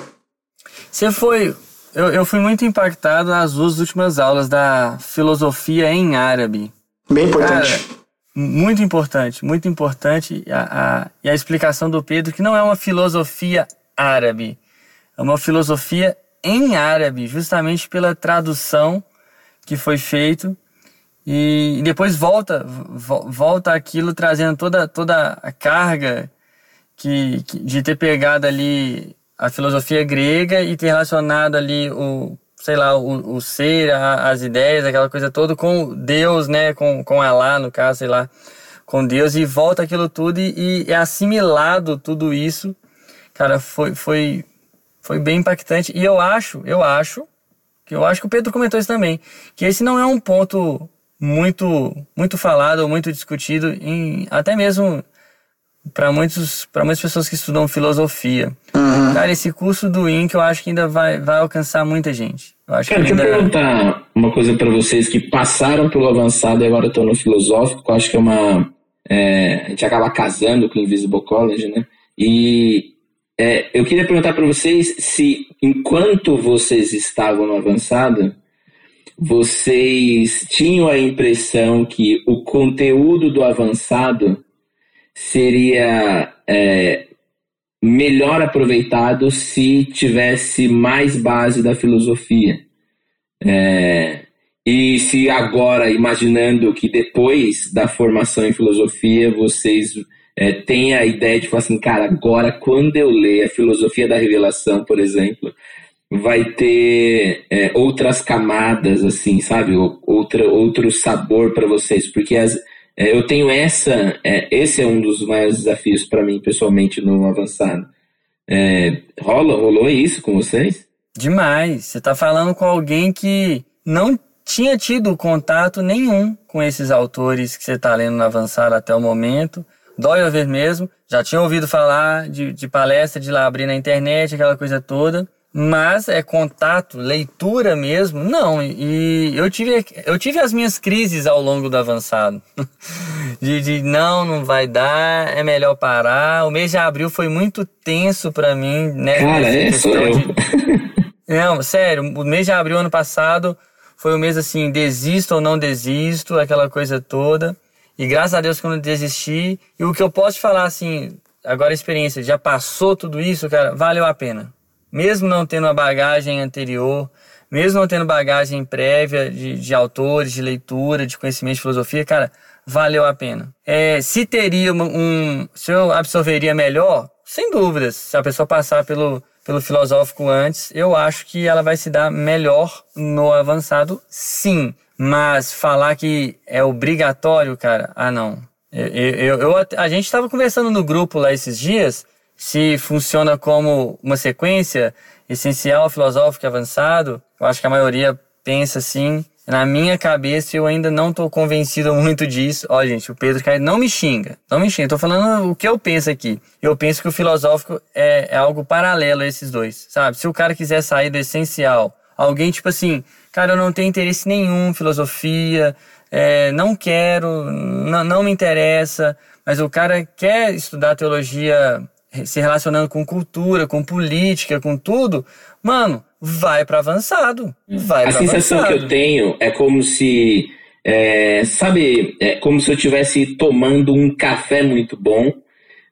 Você foi... Eu, eu fui muito impactado nas duas últimas aulas da filosofia em árabe. Bem importante. Cara, muito importante, muito importante a, a, e a explicação do Pedro que não é uma filosofia árabe, é uma filosofia em árabe, justamente pela tradução que foi feito. E, e depois volta volta aquilo trazendo toda toda a carga que, que de ter pegado ali a filosofia grega e ter relacionado ali o sei lá, o, o ser, a, as ideias, aquela coisa toda com Deus, né, com, com Alá, no caso, sei lá, com Deus, e volta aquilo tudo e, é assimilado tudo isso, cara, foi, foi, foi bem impactante. E eu acho, eu acho, que eu acho que o Pedro comentou isso também, que esse não é um ponto muito muito falado ou muito discutido em até mesmo para muitos para muitas pessoas que estudam filosofia. Uhum. Cara, esse curso do INC eu acho que ainda vai, vai alcançar muita gente. Eu acho Cara, que ainda... deixa eu perguntar uma coisa para vocês que passaram pelo avançado e agora estão no filosófico. Eu acho que é uma é, a gente acaba casando com o Invisible College, né? E é, eu queria perguntar para vocês se enquanto vocês estavam no avançado vocês tinham a impressão que o conteúdo do avançado seria é, melhor aproveitado se tivesse mais base da filosofia. É, e se agora, imaginando que depois da formação em filosofia vocês é, tem a ideia de falar assim, cara, agora quando eu ler a filosofia da revelação, por exemplo, vai ter é, outras camadas, assim, sabe? Outra, outro sabor para vocês, porque as, é, eu tenho essa, é, esse é um dos maiores desafios para mim pessoalmente no avançado. É, rola, rolou isso com vocês? Demais. Você está falando com alguém que não tinha tido contato nenhum com esses autores que você está lendo no avançado até o momento. Dói ouvir mesmo. Já tinha ouvido falar de, de palestra de lá abrir na internet, aquela coisa toda. Mas é contato, leitura mesmo, não. E eu tive, eu tive as minhas crises ao longo do avançado. de, de não, não vai dar, é melhor parar. O mês de abril foi muito tenso para mim, né? Cara, é, sou eu. De... Não, sério, o mês de abril ano passado foi o mês assim, desisto ou não desisto, aquela coisa toda. E graças a Deus que eu não desisti. E o que eu posso falar assim, agora a experiência, já passou tudo isso, cara, valeu a pena mesmo não tendo uma bagagem anterior, mesmo não tendo bagagem prévia de, de autores, de leitura, de conhecimento de filosofia, cara, valeu a pena. É, se teria um, se eu absorveria melhor, sem dúvidas, se a pessoa passar pelo, pelo filosófico antes, eu acho que ela vai se dar melhor no avançado, sim. Mas falar que é obrigatório, cara, ah não. Eu, eu, eu a gente estava conversando no grupo lá esses dias se funciona como uma sequência essencial, filosófico e avançado, eu acho que a maioria pensa assim. Na minha cabeça, eu ainda não estou convencido muito disso. Ó, gente, o Pedro Caio não me xinga. Não me xinga. Estou falando o que eu penso aqui. Eu penso que o filosófico é, é algo paralelo a esses dois, sabe? Se o cara quiser sair do essencial, alguém tipo assim, cara, eu não tenho interesse nenhum em filosofia, é, não quero, não, não me interessa, mas o cara quer estudar teologia se relacionando com cultura, com política, com tudo, mano, vai para avançado. Vai A sensação avançado. que eu tenho é como se, é, sabe, é como se eu estivesse tomando um café muito bom.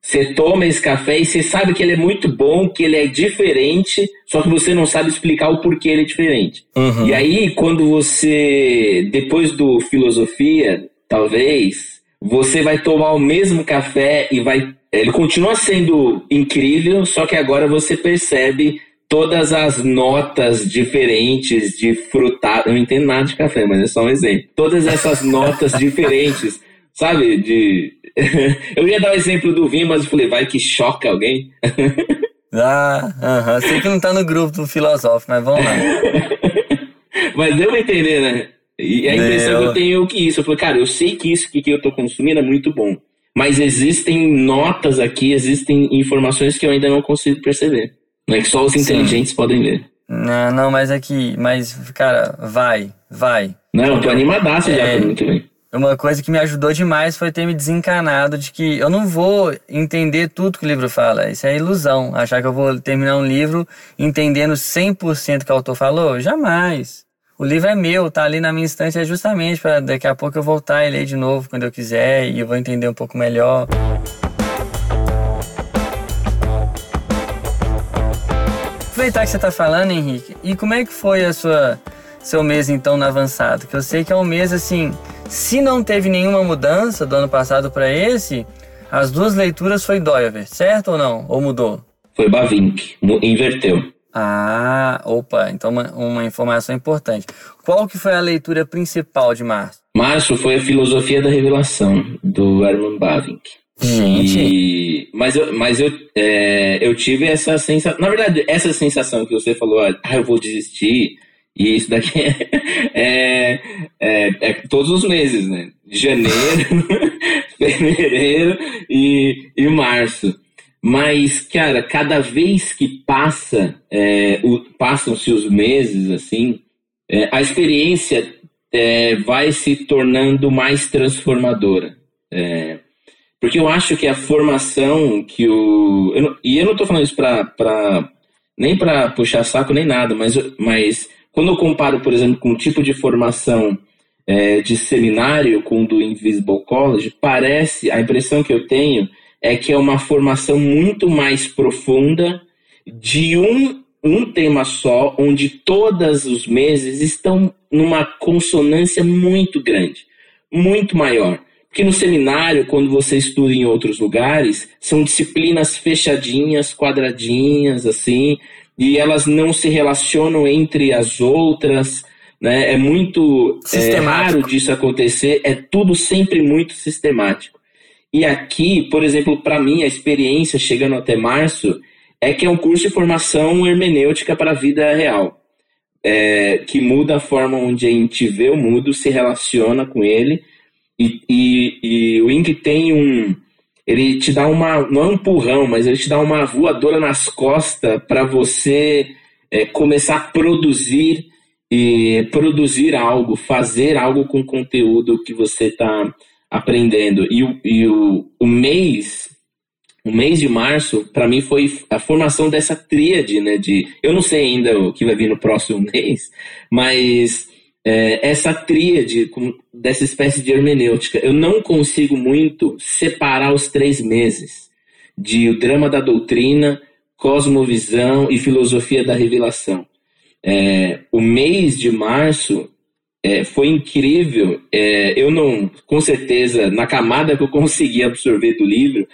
Você toma esse café e você sabe que ele é muito bom, que ele é diferente, só que você não sabe explicar o porquê ele é diferente. Uhum. E aí, quando você, depois do filosofia, talvez, você vai tomar o mesmo café e vai ele continua sendo incrível, só que agora você percebe todas as notas diferentes de frutado. Eu não entendo nada de café, mas é só um exemplo. Todas essas notas diferentes, sabe? De. eu ia dar o exemplo do vinho, mas eu falei, vai que choca alguém. ah, uh -huh. sei que não tá no grupo do filosófico, mas vamos lá. mas deu pra entender, né? E a impressão deu. que eu tenho é que isso. Eu falei, cara, eu sei que isso que eu tô consumindo é muito bom mas existem notas aqui, existem informações que eu ainda não consigo perceber. Não é que só os inteligentes Sim. podem ver. Não, não, mas aqui, mas, cara, vai, vai. Não, eu tô animadaço é, já, muito bem. Uma coisa que me ajudou demais foi ter me desencanado de que eu não vou entender tudo que o livro fala. Isso é ilusão. Achar que eu vou terminar um livro entendendo 100% que o autor falou? Jamais. O livro é meu, tá ali na minha estante é justamente para daqui a pouco eu voltar e ler de novo quando eu quiser e eu vou entender um pouco melhor. Aproveitar que você está falando, Henrique, e como é que foi a sua seu mês então no avançado? Que eu sei que é um mês assim, se não teve nenhuma mudança do ano passado para esse, as duas leituras foi Doiver, certo ou não? Ou mudou? Foi Bavink, inverteu. Ah, opa, então uma, uma, informação importante. Qual que foi a leitura principal de março? Março foi a Filosofia da Revelação, do Herman Bavinck. Gente. E, mas eu, mas eu, é, eu tive essa sensação. Na verdade, essa sensação que você falou, ah, eu vou desistir, e isso daqui é, é, é todos os meses, né? Janeiro, fevereiro e, e março. Mas, cara, cada vez que passa, é, passam-se os meses, assim, é, a experiência é, vai se tornando mais transformadora. É, porque eu acho que a formação que o. Eu não, e eu não estou falando isso para nem para puxar saco nem nada, mas, mas quando eu comparo, por exemplo, com o tipo de formação é, de seminário com o do Invisible College, parece, a impressão que eu tenho é que é uma formação muito mais profunda de um, um tema só, onde todos os meses estão numa consonância muito grande, muito maior. Porque no seminário, quando você estuda em outros lugares, são disciplinas fechadinhas, quadradinhas, assim, e elas não se relacionam entre as outras. Né? É muito é, raro disso acontecer, é tudo sempre muito sistemático. E aqui, por exemplo, para mim, a experiência chegando até março é que é um curso de formação hermenêutica para a vida real, é, que muda a forma onde a gente vê o mundo, se relaciona com ele, e, e, e o Ing tem um. Ele te dá uma. Não é um empurrão, mas ele te dá uma voadora nas costas para você é, começar a produzir e produzir algo, fazer algo com o conteúdo que você está aprendendo. E, o, e o, o mês, o mês de março, para mim foi a formação dessa tríade, né? De, eu não sei ainda o que vai vir no próximo mês, mas é, essa tríade dessa espécie de hermenêutica, eu não consigo muito separar os três meses de o drama da doutrina, cosmovisão e filosofia da revelação. É, o mês de março é, foi incrível. É, eu não, com certeza, na camada que eu consegui absorver do livro,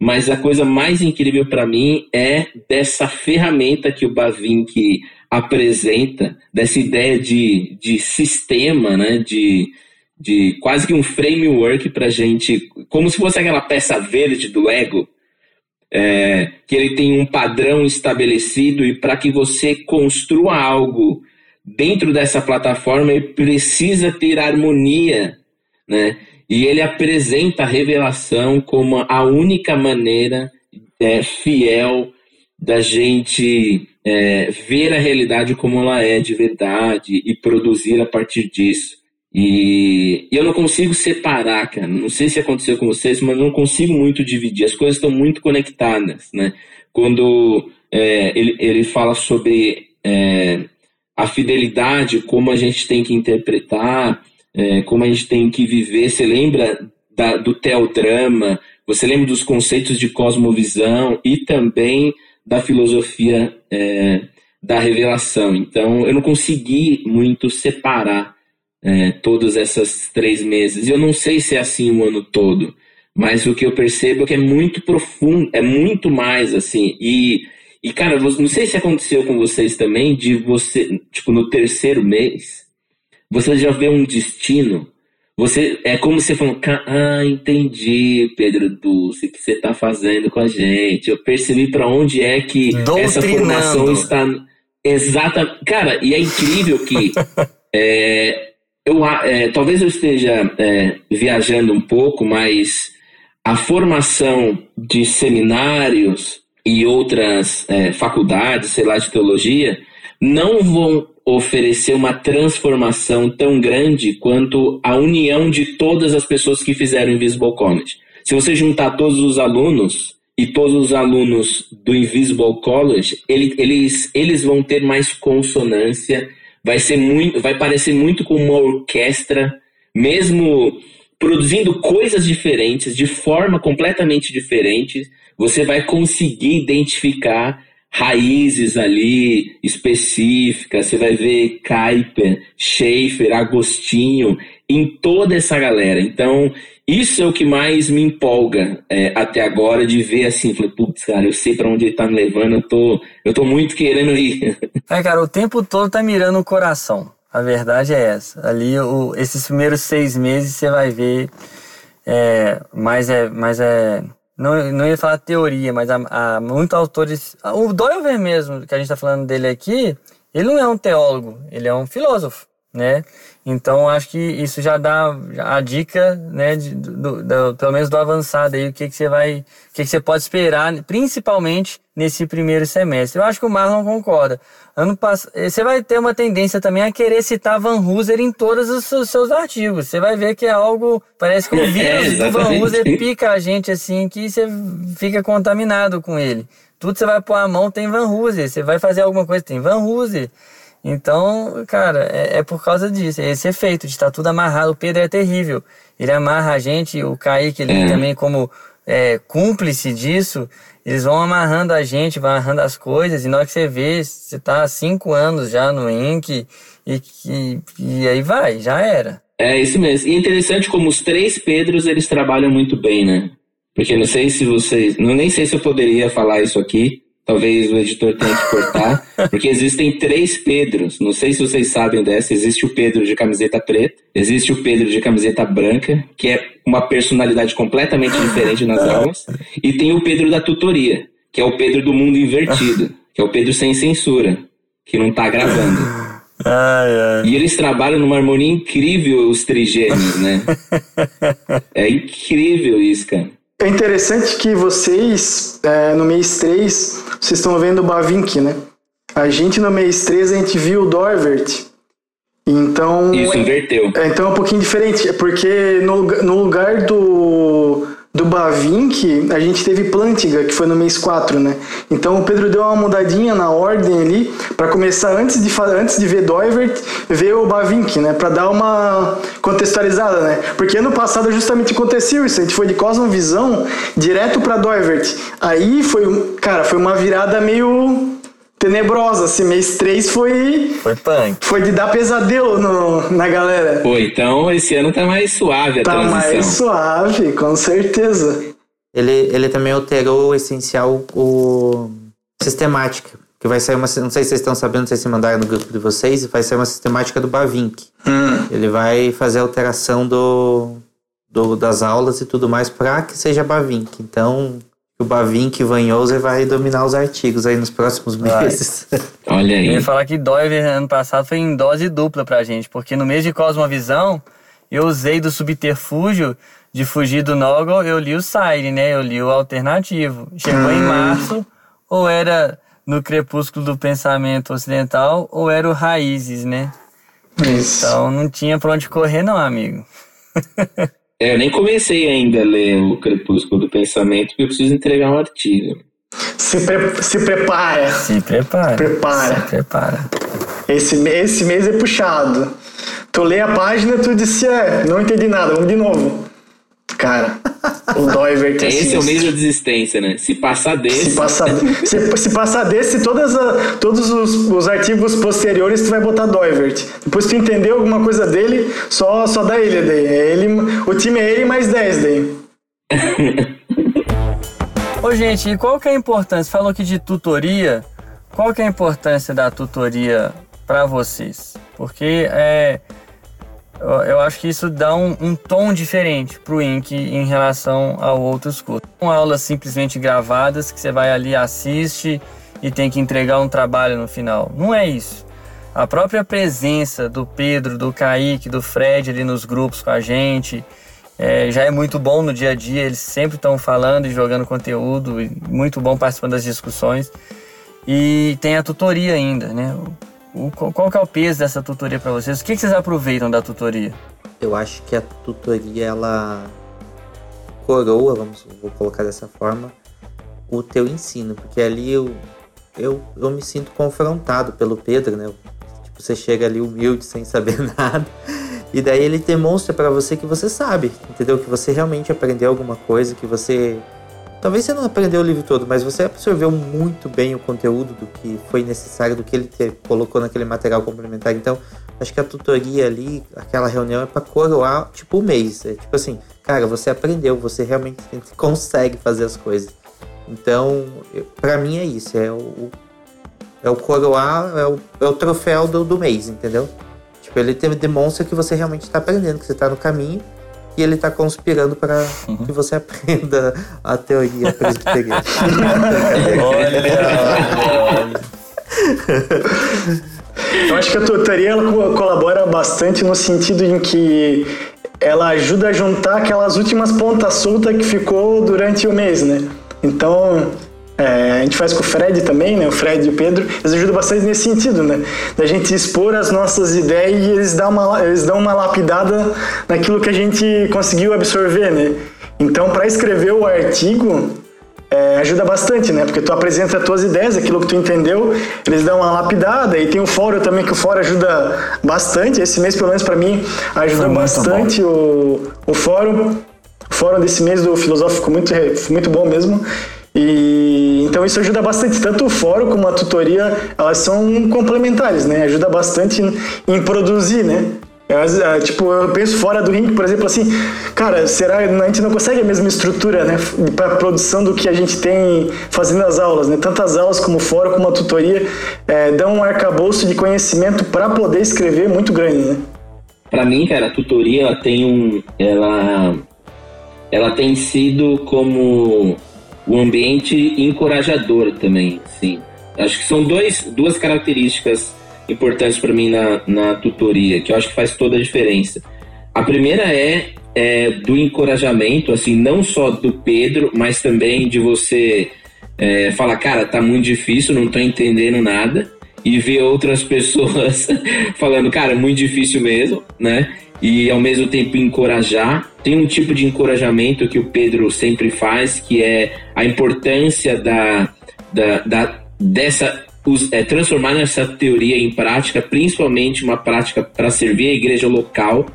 mas a coisa mais incrível para mim é dessa ferramenta que o Bavinck apresenta, dessa ideia de, de sistema, né, de, de quase que um framework para gente, como se fosse aquela peça verde do Lego, é, que ele tem um padrão estabelecido e para que você construa algo dentro dessa plataforma, ele precisa ter harmonia, né? E ele apresenta a revelação como a única maneira é, fiel da gente é, ver a realidade como ela é de verdade e produzir a partir disso. E, e eu não consigo separar, cara. Não sei se aconteceu com vocês, mas não consigo muito dividir. As coisas estão muito conectadas, né? Quando é, ele, ele fala sobre é, a fidelidade, como a gente tem que interpretar, é, como a gente tem que viver. Você lembra da, do teodrama, você lembra dos conceitos de cosmovisão e também da filosofia é, da revelação. Então, eu não consegui muito separar é, todos esses três meses. Eu não sei se é assim o ano todo, mas o que eu percebo é que é muito profundo, é muito mais assim. E e, cara, não sei se aconteceu com vocês também, de você, tipo, no terceiro mês, você já vê um destino. Você, é como se falou, ah, entendi, Pedro Dulce, o que você está fazendo com a gente. Eu percebi para onde é que essa formação está. Exata. Cara, e é incrível que. é, eu, é, talvez eu esteja é, viajando um pouco, mas a formação de seminários, e outras é, faculdades, sei lá, de teologia, não vão oferecer uma transformação tão grande quanto a união de todas as pessoas que fizeram Invisible College. Se você juntar todos os alunos e todos os alunos do Invisible College, ele, eles, eles vão ter mais consonância, vai ser muito, vai parecer muito com uma orquestra, mesmo produzindo coisas diferentes, de forma completamente diferente, você vai conseguir identificar raízes ali específicas. Você vai ver Kuyper, Schaefer, Agostinho em toda essa galera. Então, isso é o que mais me empolga é, até agora de ver assim, falei, putz, cara, eu sei para onde ele tá me levando, eu tô, eu tô muito querendo ir. É, cara, o tempo todo tá mirando o coração. A verdade é essa. Ali, o, esses primeiros seis meses você vai ver, é, mas é, mas é não, não ia falar teoria, mas há, há muitos autores. O Doyle mesmo, que a gente está falando dele aqui, ele não é um teólogo, ele é um filósofo, né? Então acho que isso já dá a dica, né, de, do, do, pelo menos do avançado aí, o que, que você vai, o que, que você pode esperar, principalmente nesse primeiro semestre. Eu acho que o Marlon concorda. Ano pass... Você vai ter uma tendência também a querer citar Van Hooser em todos os seus artigos. Você vai ver que é algo, parece que o vírus é, do Van Hooser pica a gente assim, que você fica contaminado com ele. Tudo você vai pôr a mão tem Van Hooser, você vai fazer alguma coisa tem Van Hooser. Então, cara, é, é, por causa disso, é esse efeito de estar tudo amarrado. O Pedro é terrível. Ele amarra a gente, o Kaique, ele é. também como é, cúmplice disso, eles vão amarrando a gente, vão amarrando as coisas, e na hora que você vê, você tá há cinco anos já no Inc. E, e, e aí vai, já era. É isso mesmo. E é interessante como os três Pedros eles trabalham muito bem, né? Porque não sei se vocês. Não, nem sei se eu poderia falar isso aqui. Talvez o editor tenha que cortar. porque existem três Pedros. Não sei se vocês sabem dessa. Existe o Pedro de camiseta preta. Existe o Pedro de camiseta branca, que é uma personalidade completamente diferente nas aulas. E tem o Pedro da tutoria, que é o Pedro do mundo invertido. Que é o Pedro sem censura. Que não tá gravando. E eles trabalham numa harmonia incrível, os trigêmeos, né? é incrível isso, cara. É interessante que vocês, é, no mês 3, vocês estão vendo o Bavink, né? A gente no mês 3 a gente viu o Dorvert. Então. Isso inverteu. É, então é um pouquinho diferente, é porque no, no lugar do, do Bavink, a gente teve Plantiga, que foi no mês 4, né? Então o Pedro deu uma mudadinha na ordem ali, para começar antes de, antes de ver Doivert, ver o Bavink, né? Para dar uma contextualizada, né? Porque ano passado justamente aconteceu isso, a gente foi de Cosmovisão direto para Doivert. Aí foi, cara, foi uma virada meio tenebrosa, esse mês 3 foi Foi punk. foi de dar pesadelo no- na galera. Pô, então esse ano tá mais suave a Tá transição. mais suave, com certeza. Ele, ele também alterou o essencial, o sistemática. Que vai sair uma. Não sei se vocês estão sabendo, não sei se mandaram no grupo de vocês, vai sair uma sistemática do Bavink. Ele vai fazer a alteração do, do, das aulas e tudo mais para que seja Bavink. Então, o Bavink Van Joser vai dominar os artigos aí nos próximos Vai. meses. Olha Eu aí. ia falar que Doiver ano passado foi em dose dupla pra gente, porque no mês de Cosmovisão eu usei do subterfúgio de fugir do Noggle, eu li o Sire, né? Eu li o alternativo. Chegou em março, ou era no crepúsculo do pensamento ocidental, ou era o Raízes, né? Isso. Então não tinha pra onde correr, não, amigo. É, eu nem comecei ainda a ler o Crepúsculo do Pensamento, porque eu preciso entregar um artigo. Se, pre- se prepara. Se prepara. Prepara. Se prepara. Esse, esse mês é puxado. Tu lê a página tu disse, é, não entendi nada, vamos de novo. Cara, o Doivert é Esse é o mês da desistência, né? Se passar desse. Se passar, se, se passar desse, todas a- todos os, os artigos posteriores tu vai botar Doivert. Depois tu entendeu alguma coisa dele, só, só dá ele daí. É ele. O time é ele mais 10 daí. Ô, gente, e qual que é a importância? Falou aqui de tutoria. Qual que é a importância da tutoria para vocês? Porque é, eu, acho que isso dá um, um tom diferente pro Inc em relação a outros cursos. São aulas simplesmente gravadas que você vai ali, assiste e tem que entregar um trabalho no final. Não é isso. A própria presença do Pedro, do Kaique, do Fred ali nos grupos com a gente, é, já é muito bom no dia a dia, eles sempre estão falando e jogando conteúdo, e muito bom participando das discussões. E tem a tutoria ainda, né? Qual que é o peso dessa tutoria para vocês? O que, que vocês aproveitam da tutoria? Eu acho que a tutoria, ela coroa, vamos, vou colocar dessa forma, o teu ensino, porque ali eu, eu, eu me sinto confrontado pelo Pedro, né? Tipo, você chega ali humilde, sem saber nada, e daí ele demonstra pra você que você sabe, entendeu? Que você realmente aprendeu alguma coisa, que você. Talvez você não aprendeu o livro todo, mas você absorveu muito bem o conteúdo do que foi necessário, do que ele te colocou naquele material complementar. Então, acho que a tutoria ali, aquela reunião é pra coroar, tipo, o mês. É tipo assim, cara, você aprendeu, você realmente consegue fazer as coisas. Então, pra mim é isso, é o, é o coroar, é o, é o troféu do, do mês, entendeu? Tipo, ele te, demonstra que você realmente tá aprendendo, que você tá no caminho e ele tá conspirando para que você aprenda a teoria presbiteriana. olha, Eu acho que a tutoria ela colabora bastante no sentido em que ela ajuda a juntar aquelas últimas pontas soltas que ficou durante o mês, né? Então, é, a gente faz com o Fred também, né? O Fred e o Pedro, eles ajudam bastante nesse sentido, né? Da gente expor as nossas ideias e eles dão uma, eles dão uma lapidada naquilo que a gente conseguiu absorver, né? Então, para escrever o artigo, é, ajuda bastante, né? Porque tu apresenta as tuas ideias, aquilo que tu entendeu, eles dão uma lapidada e tem o fórum também, que o fórum ajuda bastante. Esse mês, pelo menos para mim, ajudou bastante o, o fórum. O fórum desse mês do Filosófico ficou muito, muito bom mesmo. E então isso ajuda bastante, tanto o fórum como a tutoria, elas são complementares, né? Ajuda bastante em, produzir, né? Eu, tipo, eu penso fora do ringue, por exemplo, assim, cara, será a gente não consegue a mesma estrutura, né, para produção do que a gente tem fazendo as aulas, né? Tantas aulas como fora, como a tutoria, é, dão um arcabouço de conhecimento para poder escrever muito grande, né? Para mim, cara, a tutoria tem um, ela, ela tem sido como um ambiente encorajador também, sim. Acho que são dois, duas características importantes para mim na, na tutoria, que eu acho que faz toda a diferença. A primeira é, é do encorajamento, assim, não só do Pedro, mas também de você é, falar, cara, tá muito difícil, não tô entendendo nada, e ver outras pessoas falando, cara, muito difícil mesmo, né? E ao mesmo tempo encorajar. Tem um tipo de encorajamento que o Pedro sempre faz, que é a importância da, da, da dessa é, transformar essa teoria em prática, principalmente uma prática para servir a igreja local,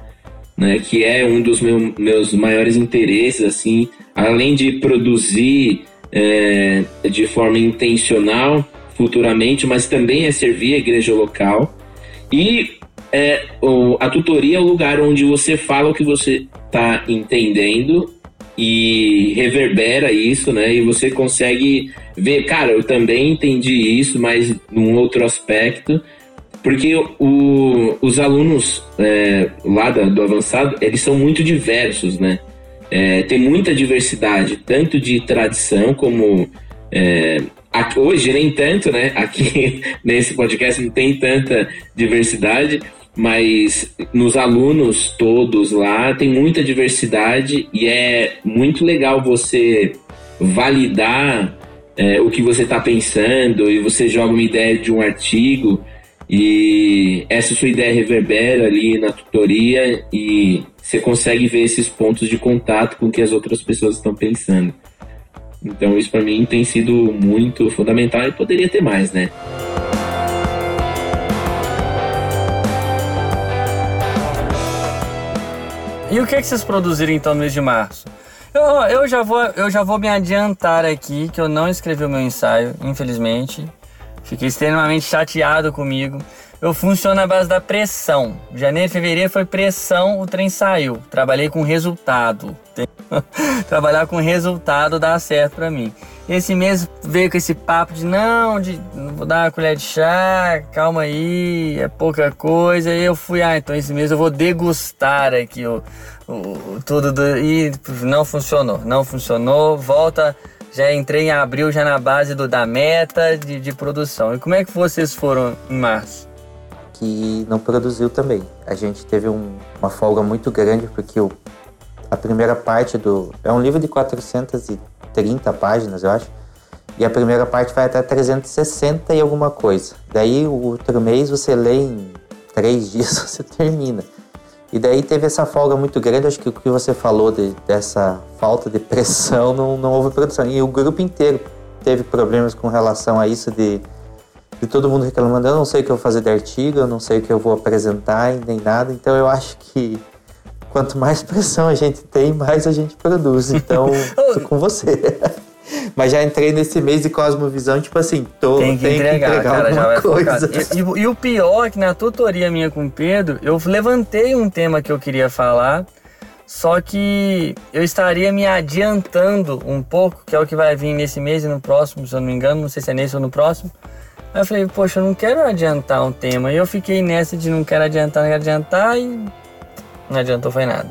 né, que é um dos meu, meus maiores interesses, assim, além de produzir é, de forma intencional futuramente, mas também é servir a igreja local. E é, o, a tutoria é o lugar onde você fala o que você está entendendo e reverbera isso, né? E você consegue ver, cara, eu também entendi isso, mas num outro aspecto, porque o, os alunos é, lá do, do avançado, eles são muito diversos, né? É, tem muita diversidade, tanto de tradição como é, hoje nem tanto, né? Aqui nesse podcast não tem tanta diversidade, mas nos alunos todos lá tem muita diversidade e é muito legal você validar é, o que você está pensando e você joga uma ideia de um artigo e essa sua ideia reverbera ali na tutoria e você consegue ver esses pontos de contato com o que as outras pessoas estão pensando. Então isso para mim tem sido muito fundamental e poderia ter mais, né? E o que, é que vocês produziram então no mês de março? Eu, eu, já vou, eu já vou me adiantar aqui que eu não escrevi o meu ensaio, infelizmente. Fiquei extremamente chateado comigo. Eu funciono na base da pressão. Janeiro e fevereiro foi pressão, o trem saiu. Trabalhei com resultado. Trabalhar com resultado dá certo para mim. Esse mês veio com esse papo de não, de vou dar uma colher de chá, calma aí, é pouca coisa. E eu fui, ah, então esse mês eu vou degustar aqui o, o tudo do, e não funcionou, não funcionou. Volta, já entrei em abril já na base do da meta de, de produção. E como é que vocês foram em março? Que não produziu também. A gente teve um, uma folga muito grande porque o, a primeira parte do é um livro de 400 e 30 páginas, eu acho. E a primeira parte vai até 360 e alguma coisa. Daí o outro mês você lê em três dias, você termina. E daí teve essa folga muito grande, acho que o que você falou de, dessa falta de pressão não, não houve produção. E o grupo inteiro teve problemas com relação a isso de, de todo mundo reclamando, eu não sei o que eu vou fazer de artigo, eu não sei o que eu vou apresentar, nem nada. Então eu acho que quanto mais pressão a gente tem, mais a gente produz. Então, tô com você. Mas já entrei nesse mês de Cosmovisão, tipo assim, tô, tem que entregar, que entregar cara, já vai coisa. E, e, e, o pior é que na tutoria minha com o Pedro, eu levantei um tema que eu queria falar, só que eu estaria me adiantando um pouco, que é o que vai vir nesse mês e no próximo, se eu não me engano, não sei se é nesse ou no próximo. Aí eu falei, poxa, eu não quero adiantar um tema. E eu fiquei nessa de não quero adiantar, não quero adiantar e não adiantou foi nada.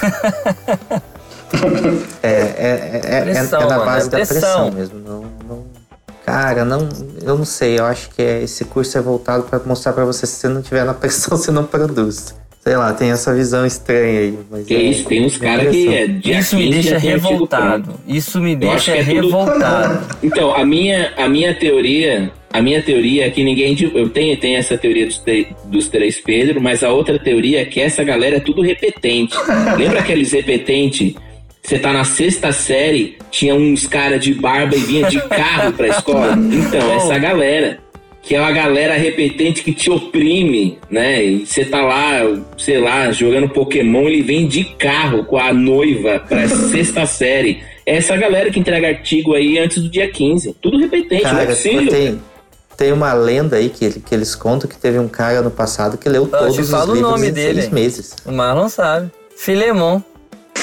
é, é, é, pressão, é, é na base mano, da pressão, pressão mesmo. Não, não, cara, não, eu não sei. Eu acho que é, esse curso é voltado para mostrar para você se você não tiver na pressão, você não produz. Sei lá, tem essa visão estranha aí. Mas que é, isso, tem uns caras que é de Isso me deixa revoltado. Isso me deixa revoltado. Tudo... Então, a minha, a minha teoria a minha teoria é que ninguém. Eu tenho, tenho essa teoria dos, dos três Pedro, mas a outra teoria é que essa galera é tudo repetente. Lembra aqueles repetentes? Você tá na sexta série, tinha uns caras de barba e vinha de carro pra escola. Então, essa galera que é uma galera repetente que te oprime, né? E você tá lá, sei lá, jogando Pokémon, ele vem de carro com a noiva pra sexta série. Essa galera que entrega artigo aí antes do dia 15. Tudo repetente, Cara, não é possível. Tem, tem uma lenda aí que, que eles contam que teve um cara no passado que leu todos os livros nome em dele. seis meses. O Marlon sabe. Filemon.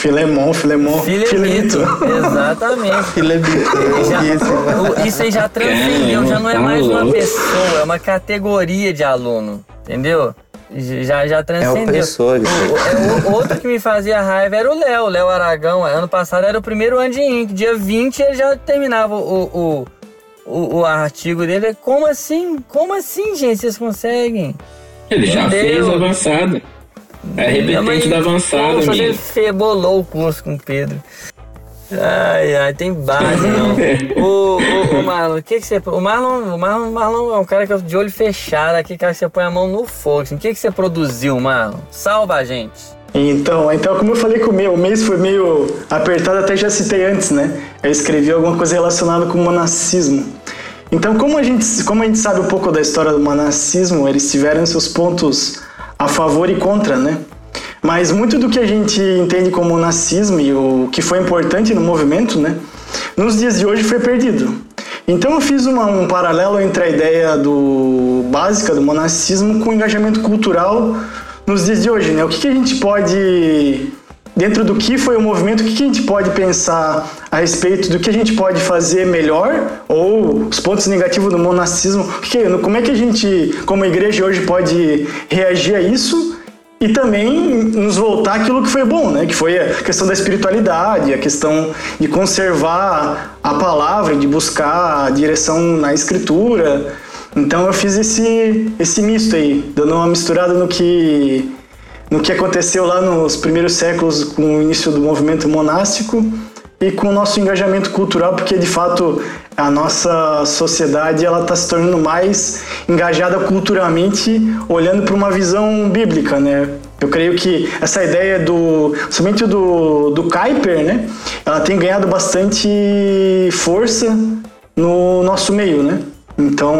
Filemon, Filemon, Filemito. Exatamente. Filemito, Já- o- isso aí já transcendeu, já não é mais uma pessoa, é uma categoria de aluno. Entendeu? Já, já É transcendeu. opressor aí. O- é, o- outro que me fazia raiva era o Léo, o Léo Aragão. Ano passado era o primeiro ano de Inc. Dia 20 ele já terminava o, o, o, o artigo dele. Como assim? Como assim, gente? Vocês conseguem? Ele já Entendeu? fez avançado. É repetente da avançada, fazer amigo. febolou o curso com o Pedro. Ai, ai, tem base, não. o, o, o Marlon, o que que você... O Marlon, o Marlon, o Marlon é um cara que eu de olho fechado aqui, cara que você põe a mão no fogo. assim. O que que você produziu, Marlon? Salva a gente. Então, então, como eu falei com o meu, o mês foi meio apertado, até já citei antes, né? Eu escrevi alguma coisa relacionada com o monacismo. Então, como a gente, como a gente sabe um pouco da história do monacismo, eles tiveram seus pontos a favor e contra, né? Mas muito do que a gente entende como monacismo e o que foi importante no movimento, né? Nos dias de hoje foi perdido. Então eu fiz uma- um paralelo entre a ideia do básica do monacismo com o engajamento cultural nos dias de hoje, né? O que, que a gente pode dentro do que foi o movimento, o que, a gente pode pensar a respeito do que a gente pode fazer melhor ou os pontos negativos do monacismo? Que, como é que a gente, como igreja hoje, pode reagir a isso? E também nos voltar àquilo que foi bom, né? Que foi a questão da espiritualidade, a questão de conservar a palavra, de buscar a direção na escritura. Então eu fiz esse, esse misto aí, dando uma misturada no que, no que aconteceu lá nos primeiros séculos com o início do movimento monástico e com o nosso engajamento cultural, porque de fato a nossa sociedade ela está se tornando mais engajada culturalmente, olhando para uma visão bíblica, né? Eu creio que essa ideia do, somente do, do Kuiper, né? Ela tem ganhado bastante força no nosso meio, né? Então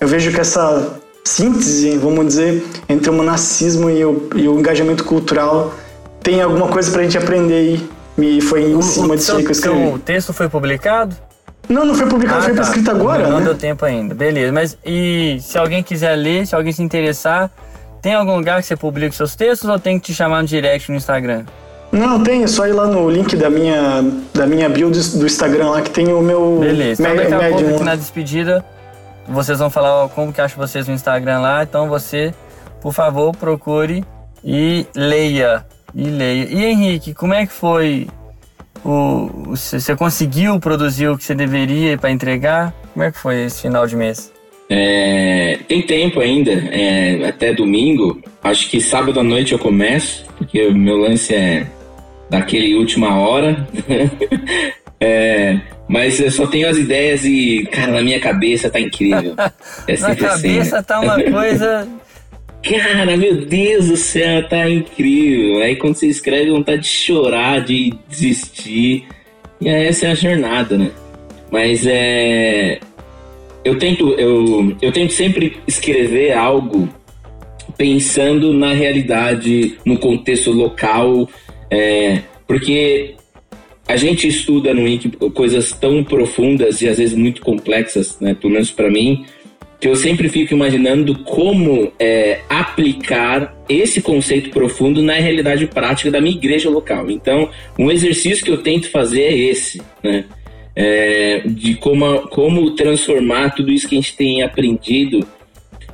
eu vejo que essa síntese, vamos dizer, entre o monacismo e o, e o engajamento cultural tem alguma coisa para a gente aprender aí. E foi em cima disso aí que eu escrevi. texto foi publicado? Não, não foi publicado, foi tá. escrito agora, Não né? deu tempo ainda. Beleza. Mas e se alguém quiser ler, se alguém se interessar, tem algum lugar que você publica os seus textos ou tem que te chamar no direct no Instagram? Não, tem, é só ir lá no link da minha, da minha bio do, do Instagram lá que tem o meu Beleza. Então daqui a pouco aqui na despedida vocês vão falar como que acha vocês no Instagram lá. Então você, por favor, procure e leia. E leia. E Henrique, como é que foi o- Você conseguiu produzir o que você deveria para entregar? Como é que foi esse final de mês? É, tem tempo ainda, é, até domingo. Acho que sábado à noite eu começo, porque o meu lance é daquele última hora. É, mas eu só tenho as ideias e, cara, na minha cabeça tá incrível. É Na assim, cabeça tá uma coisa. Cara, meu Deus do céu, tá incrível. Aí quando você escreve, vontade de chorar, de desistir. E aí essa é a jornada, né? Mas é. Eu tento, eu, eu tento sempre escrever algo pensando na realidade, no contexto local, é, porque a gente estuda no INC coisas tão profundas e às vezes muito complexas, né? Pelo menos para mim, que eu sempre fico imaginando como é, aplicar esse conceito profundo na realidade prática da minha igreja local. Então, um exercício que eu tento fazer é esse, né? É, de como, como transformar tudo isso que a gente tem aprendido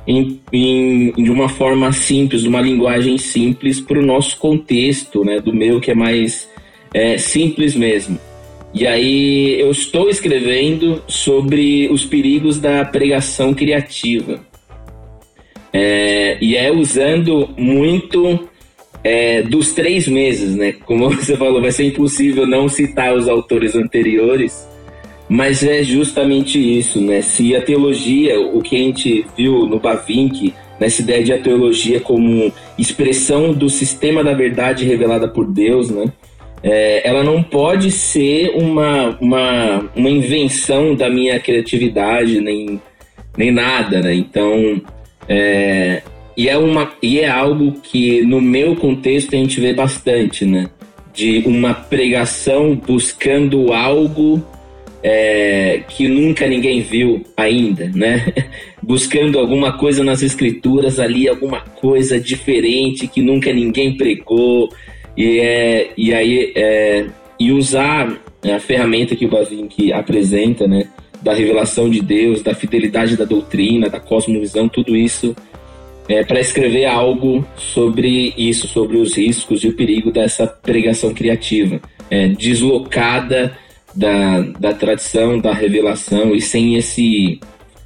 em, em, de uma forma simples, de uma linguagem simples para o nosso contexto, né? Do meu que é mais é, simples mesmo. E aí eu estou escrevendo sobre os perigos da pregação criativa. É, e é usando muito é, dos três meses, né? Como você falou, vai ser impossível não citar os autores anteriores, mas é justamente isso, né? Se a teologia, o que a gente viu no Bavinck, nessa ideia de a teologia como expressão do sistema da verdade revelada por Deus, né? É, ela não pode ser uma, uma, uma invenção da minha criatividade, nem, nem nada, né? Então, é, e, é uma, e é algo que no meu contexto a gente vê bastante, né? De uma pregação buscando algo é, que nunca ninguém viu ainda, né? Buscando alguma coisa nas escrituras ali, alguma coisa diferente que nunca ninguém pregou e, é, e aí é, e usar a ferramenta que o Bavinck apresenta, né? Da revelação de Deus, da fidelidade da doutrina, da cosmovisão, tudo isso é, para escrever algo sobre isso, sobre os riscos e o perigo dessa pregação criativa, é, deslocada da, da tradição, da revelação e sem esse,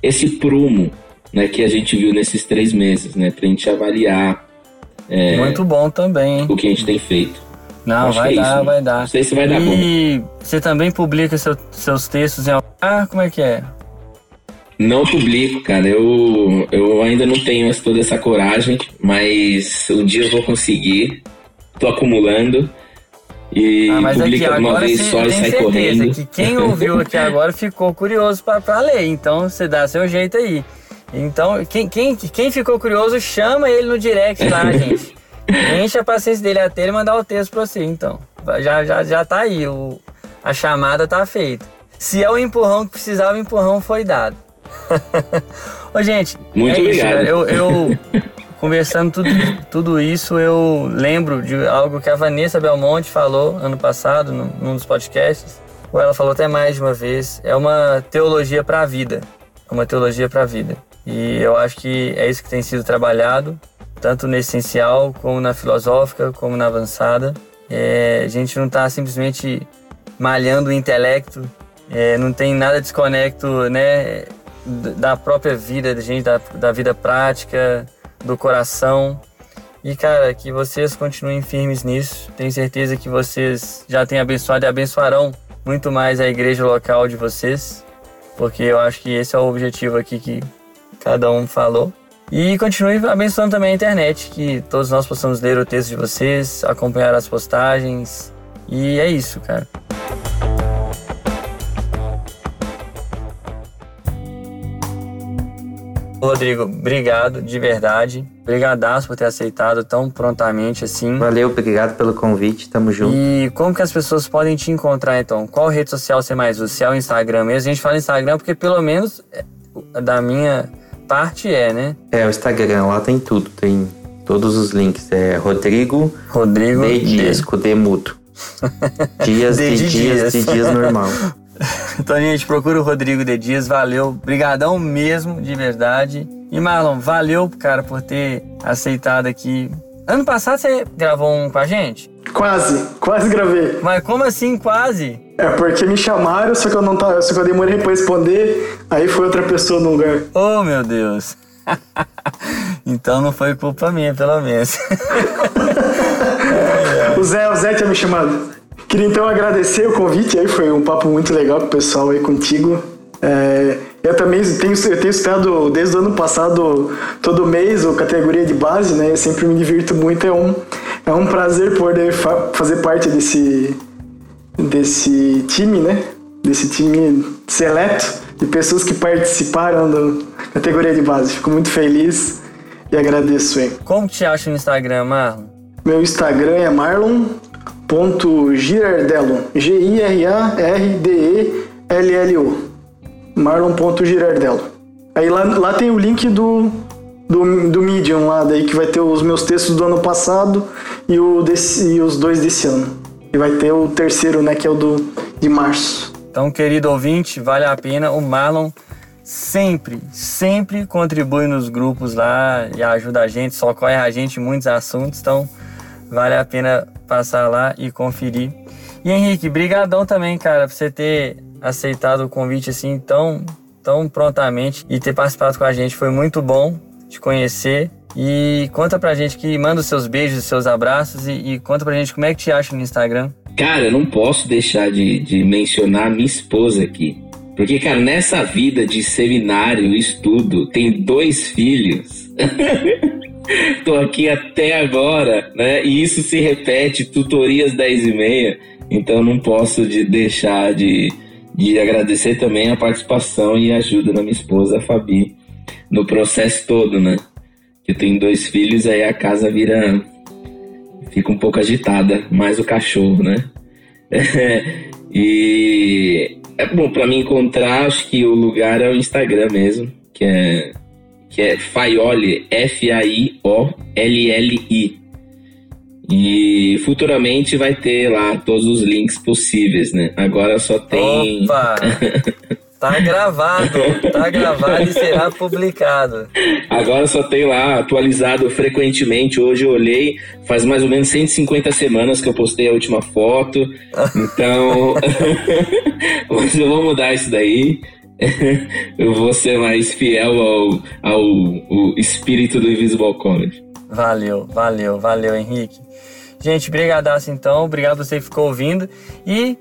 esse prumo né, que a gente viu nesses três meses, né, para a gente avaliar. É, Muito bom também. O que a gente tem feito. Não, Acho vai é dar, isso, né? vai dar. Não sei se vai dar bom. E você também publica seu, seus textos em. Ah, como é que é? Não publico, cara. Eu, eu ainda não tenho toda essa coragem, mas um dia eu vou conseguir. Tô acumulando. E ah, mas publica aqui, uma vez só e sai correndo. que quem ouviu aqui agora ficou curioso para ler. Então você dá seu jeito aí. Então, quem, quem, quem ficou curioso, chama ele no direct lá, gente. Enche a paciência dele até ele mandar o texto pra você, então. Já, já, já tá aí, o, a chamada tá feita. Se é o empurrão que precisava, o empurrão foi dado. Ô, gente, Muito é obrigado. Isso, eu, eu conversando tudo, tudo isso, eu lembro de algo que a Vanessa Belmonte falou ano passado, num, num dos podcasts. Ou ela falou até mais de uma vez. É uma teologia para a vida. É uma teologia para a vida. E eu acho que é isso que tem sido trabalhado, tanto no essencial, como na filosófica, como na avançada. É, a gente não está simplesmente malhando o intelecto, é, não tem nada desconecto né, da própria vida da gente, da, da vida prática, do coração. E, cara, que vocês continuem firmes nisso. Tenho certeza que vocês já têm abençoado e abençoarão muito mais a igreja local de vocês, porque eu acho que esse é o objetivo aqui que cada um falou. E continue abençoando também a internet, que todos nós possamos ler o texto de vocês, acompanhar as postagens. E é isso, cara. Rodrigo, obrigado de verdade. Obrigadaço por ter aceitado tão prontamente assim. Valeu, obrigado pelo convite, tamo junto. E como que as pessoas podem te encontrar então? Qual rede social você mais usa? Se é o Instagram mesmo? A gente fala Instagram porque pelo menos é, da minha parte é, né? É, o Instagram, lá tem tudo, tem todos os links. É Rodrigo, Rodrigo de Dias, com Demuto. Dias de, de dias, dias de dias normal. Então, gente, procura o Rodrigo de Dias, valeu. Brigadão mesmo, de verdade. E Marlon, valeu, cara, por ter aceitado aqui. Ano passado você gravou um com a gente? Quase, quase gravei. Mas como assim, quase? É porque me chamaram, só que eu não tava, só que eu demorei pra responder, aí foi outra pessoa no lugar. Oh, meu Deus. então não foi culpa minha, pelo menos. o Zé, o Zé tinha me chamado. Queria então agradecer o convite aí, foi um papo muito legal com o pessoal aí contigo. É, eu também tenho, eu tenho estado desde o ano passado, todo mês, o categoria de base, né? Eu sempre me divirto muito, é um, é um prazer poder fa fazer parte desse, desse time, né? Desse time seleto de pessoas que participaram da categoria de base. Fico muito feliz e agradeço aí. Como te acha no Instagram, Marlon? Meu Instagram é Marlon Ponto Girardello, G-I-R-A-R-D-E-L-L-O. Marlon.girardello. Aí lá, lá tem o link do, do, do Medium lá, daí que vai ter os meus textos do ano passado e, o desse, e os dois desse ano. E vai ter o terceiro, né, que é o do, de março. Então, querido ouvinte, vale a pena. O Marlon sempre, sempre contribui nos grupos lá e ajuda a gente, socorre a gente em muitos assuntos. Então, vale a pena passar lá e conferir. E Henrique, brigadão também, cara, por você ter aceitado o convite assim tão, tão prontamente e ter participado com a gente. Foi muito bom te conhecer. E conta pra gente que manda os seus beijos, os seus abraços e, e conta pra gente como é que te acha no Instagram. Cara, eu não posso deixar de, de mencionar minha esposa aqui. Porque, cara, nessa vida de seminário, estudo, tem dois filhos. Tô aqui até agora, né? E isso se repete, tutorias 10 e meia. Então não posso de deixar de, de agradecer também a participação e ajuda da minha esposa, a Fabi, no processo todo, né? Que tem dois filhos, aí a casa vira. fica um pouco agitada, mais o cachorro, né? e, É bom para me encontrar, acho que o lugar é o Instagram mesmo, que é que é Faioli, F-A-I-O-L-L-I. E futuramente vai ter lá todos os links possíveis, né? Agora só tem. Opa! Tá gravado, tá gravado e será publicado. Agora só tem lá atualizado frequentemente. Hoje eu olhei, faz mais ou menos 150 semanas que eu postei a última foto. Então, mas eu vou mudar isso daí. eu vou ser mais fiel ao, ao, ao espírito do Invisible College. Valeu, valeu, valeu, Henrique. Gente, brigadaço então, obrigado você que ficou ouvindo. E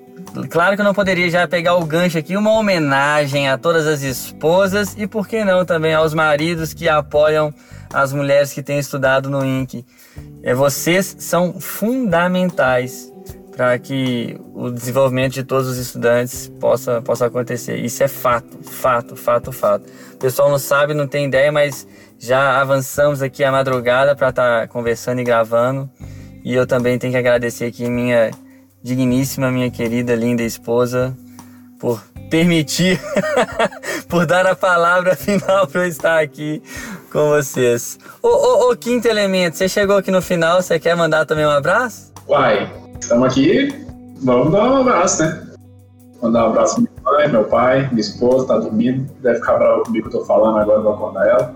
claro que eu não poderia já pegar o gancho aqui, uma homenagem a todas as esposas e por que não também aos maridos que apoiam as mulheres que têm estudado no INC. É, vocês são fundamentais para que o desenvolvimento de todos os estudantes possa, possa acontecer. Isso é fato, fato, fato, fato. O pessoal não sabe, não tem ideia, mas já avançamos aqui a madrugada para estar tá conversando e gravando. E eu também tenho que agradecer aqui minha digníssima, minha querida, linda esposa, por permitir, por dar a palavra final para eu estar aqui com vocês. Ô, ô, ô, quinto elemento, você chegou aqui no final, você quer mandar também um abraço? Uai, estamos aqui, vamos dar um abraço, né? Mandar um abraço pra minha mãe, meu pai, minha esposa, tá dormindo, deve ficar bravo comigo que eu tô falando agora, vou acordar ela.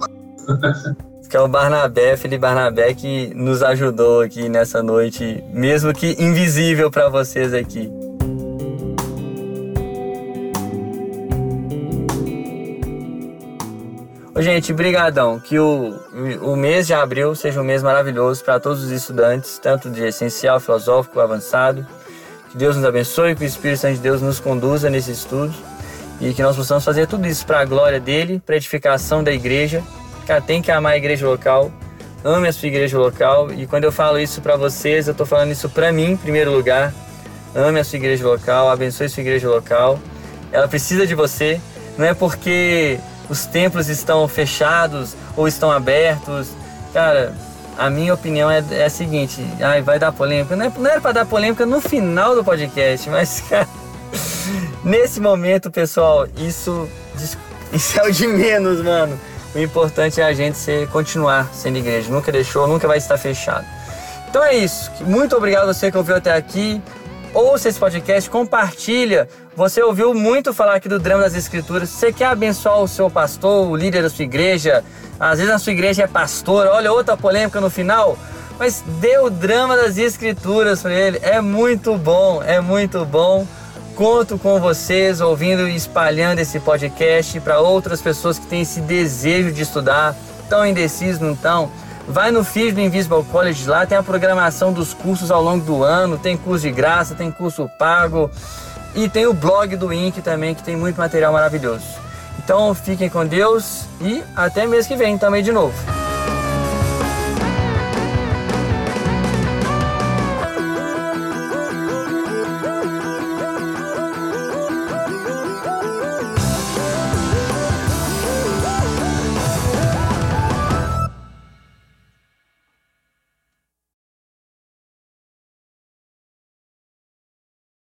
que é o Barnabé, Felipe Barnabé, que nos ajudou aqui nessa noite, mesmo que invisível para vocês aqui. Ô, gente, brigadão. Que o, o mês de abril seja um mês maravilhoso para todos os estudantes, tanto de essencial, filosófico, avançado. Que Deus nos abençoe, que o Espírito Santo de Deus nos conduza nesse estudo e que nós possamos fazer tudo isso para a glória dele, para edificação da igreja Cara, tem que amar a igreja local, ame a sua igreja local. E quando eu falo isso para vocês, eu estou falando isso para mim em primeiro lugar. Ame a sua igreja local, abençoe a sua igreja local. Ela precisa de você. Não é porque os templos estão fechados ou estão abertos. Cara, a minha opinião é, é a seguinte: ai, vai dar polêmica. Não, é, não era para dar polêmica no final do podcast, mas, cara, nesse momento, pessoal, isso, isso é o de menos, mano. O importante é a gente ser, continuar sendo igreja. Nunca deixou, nunca vai estar fechado. Então é isso. Muito obrigado a você que ouviu até aqui. Ouça esse podcast, compartilha. Você ouviu muito falar aqui do drama das escrituras. Você quer abençoar o seu pastor, o líder da sua igreja? Às vezes a sua igreja é pastor. Olha outra polêmica no final. Mas dê o drama das escrituras para ele. É muito bom, é muito bom. Conto com vocês ouvindo e espalhando esse podcast para outras pessoas que têm esse desejo de estudar, tão indecisos, não estão? Vai no feed do Invisible College lá, tem a programação dos cursos ao longo do ano, tem curso de graça, tem curso pago e tem o blog do INC também que tem muito material maravilhoso. Então fiquem com Deus e até mês que vem também de novo.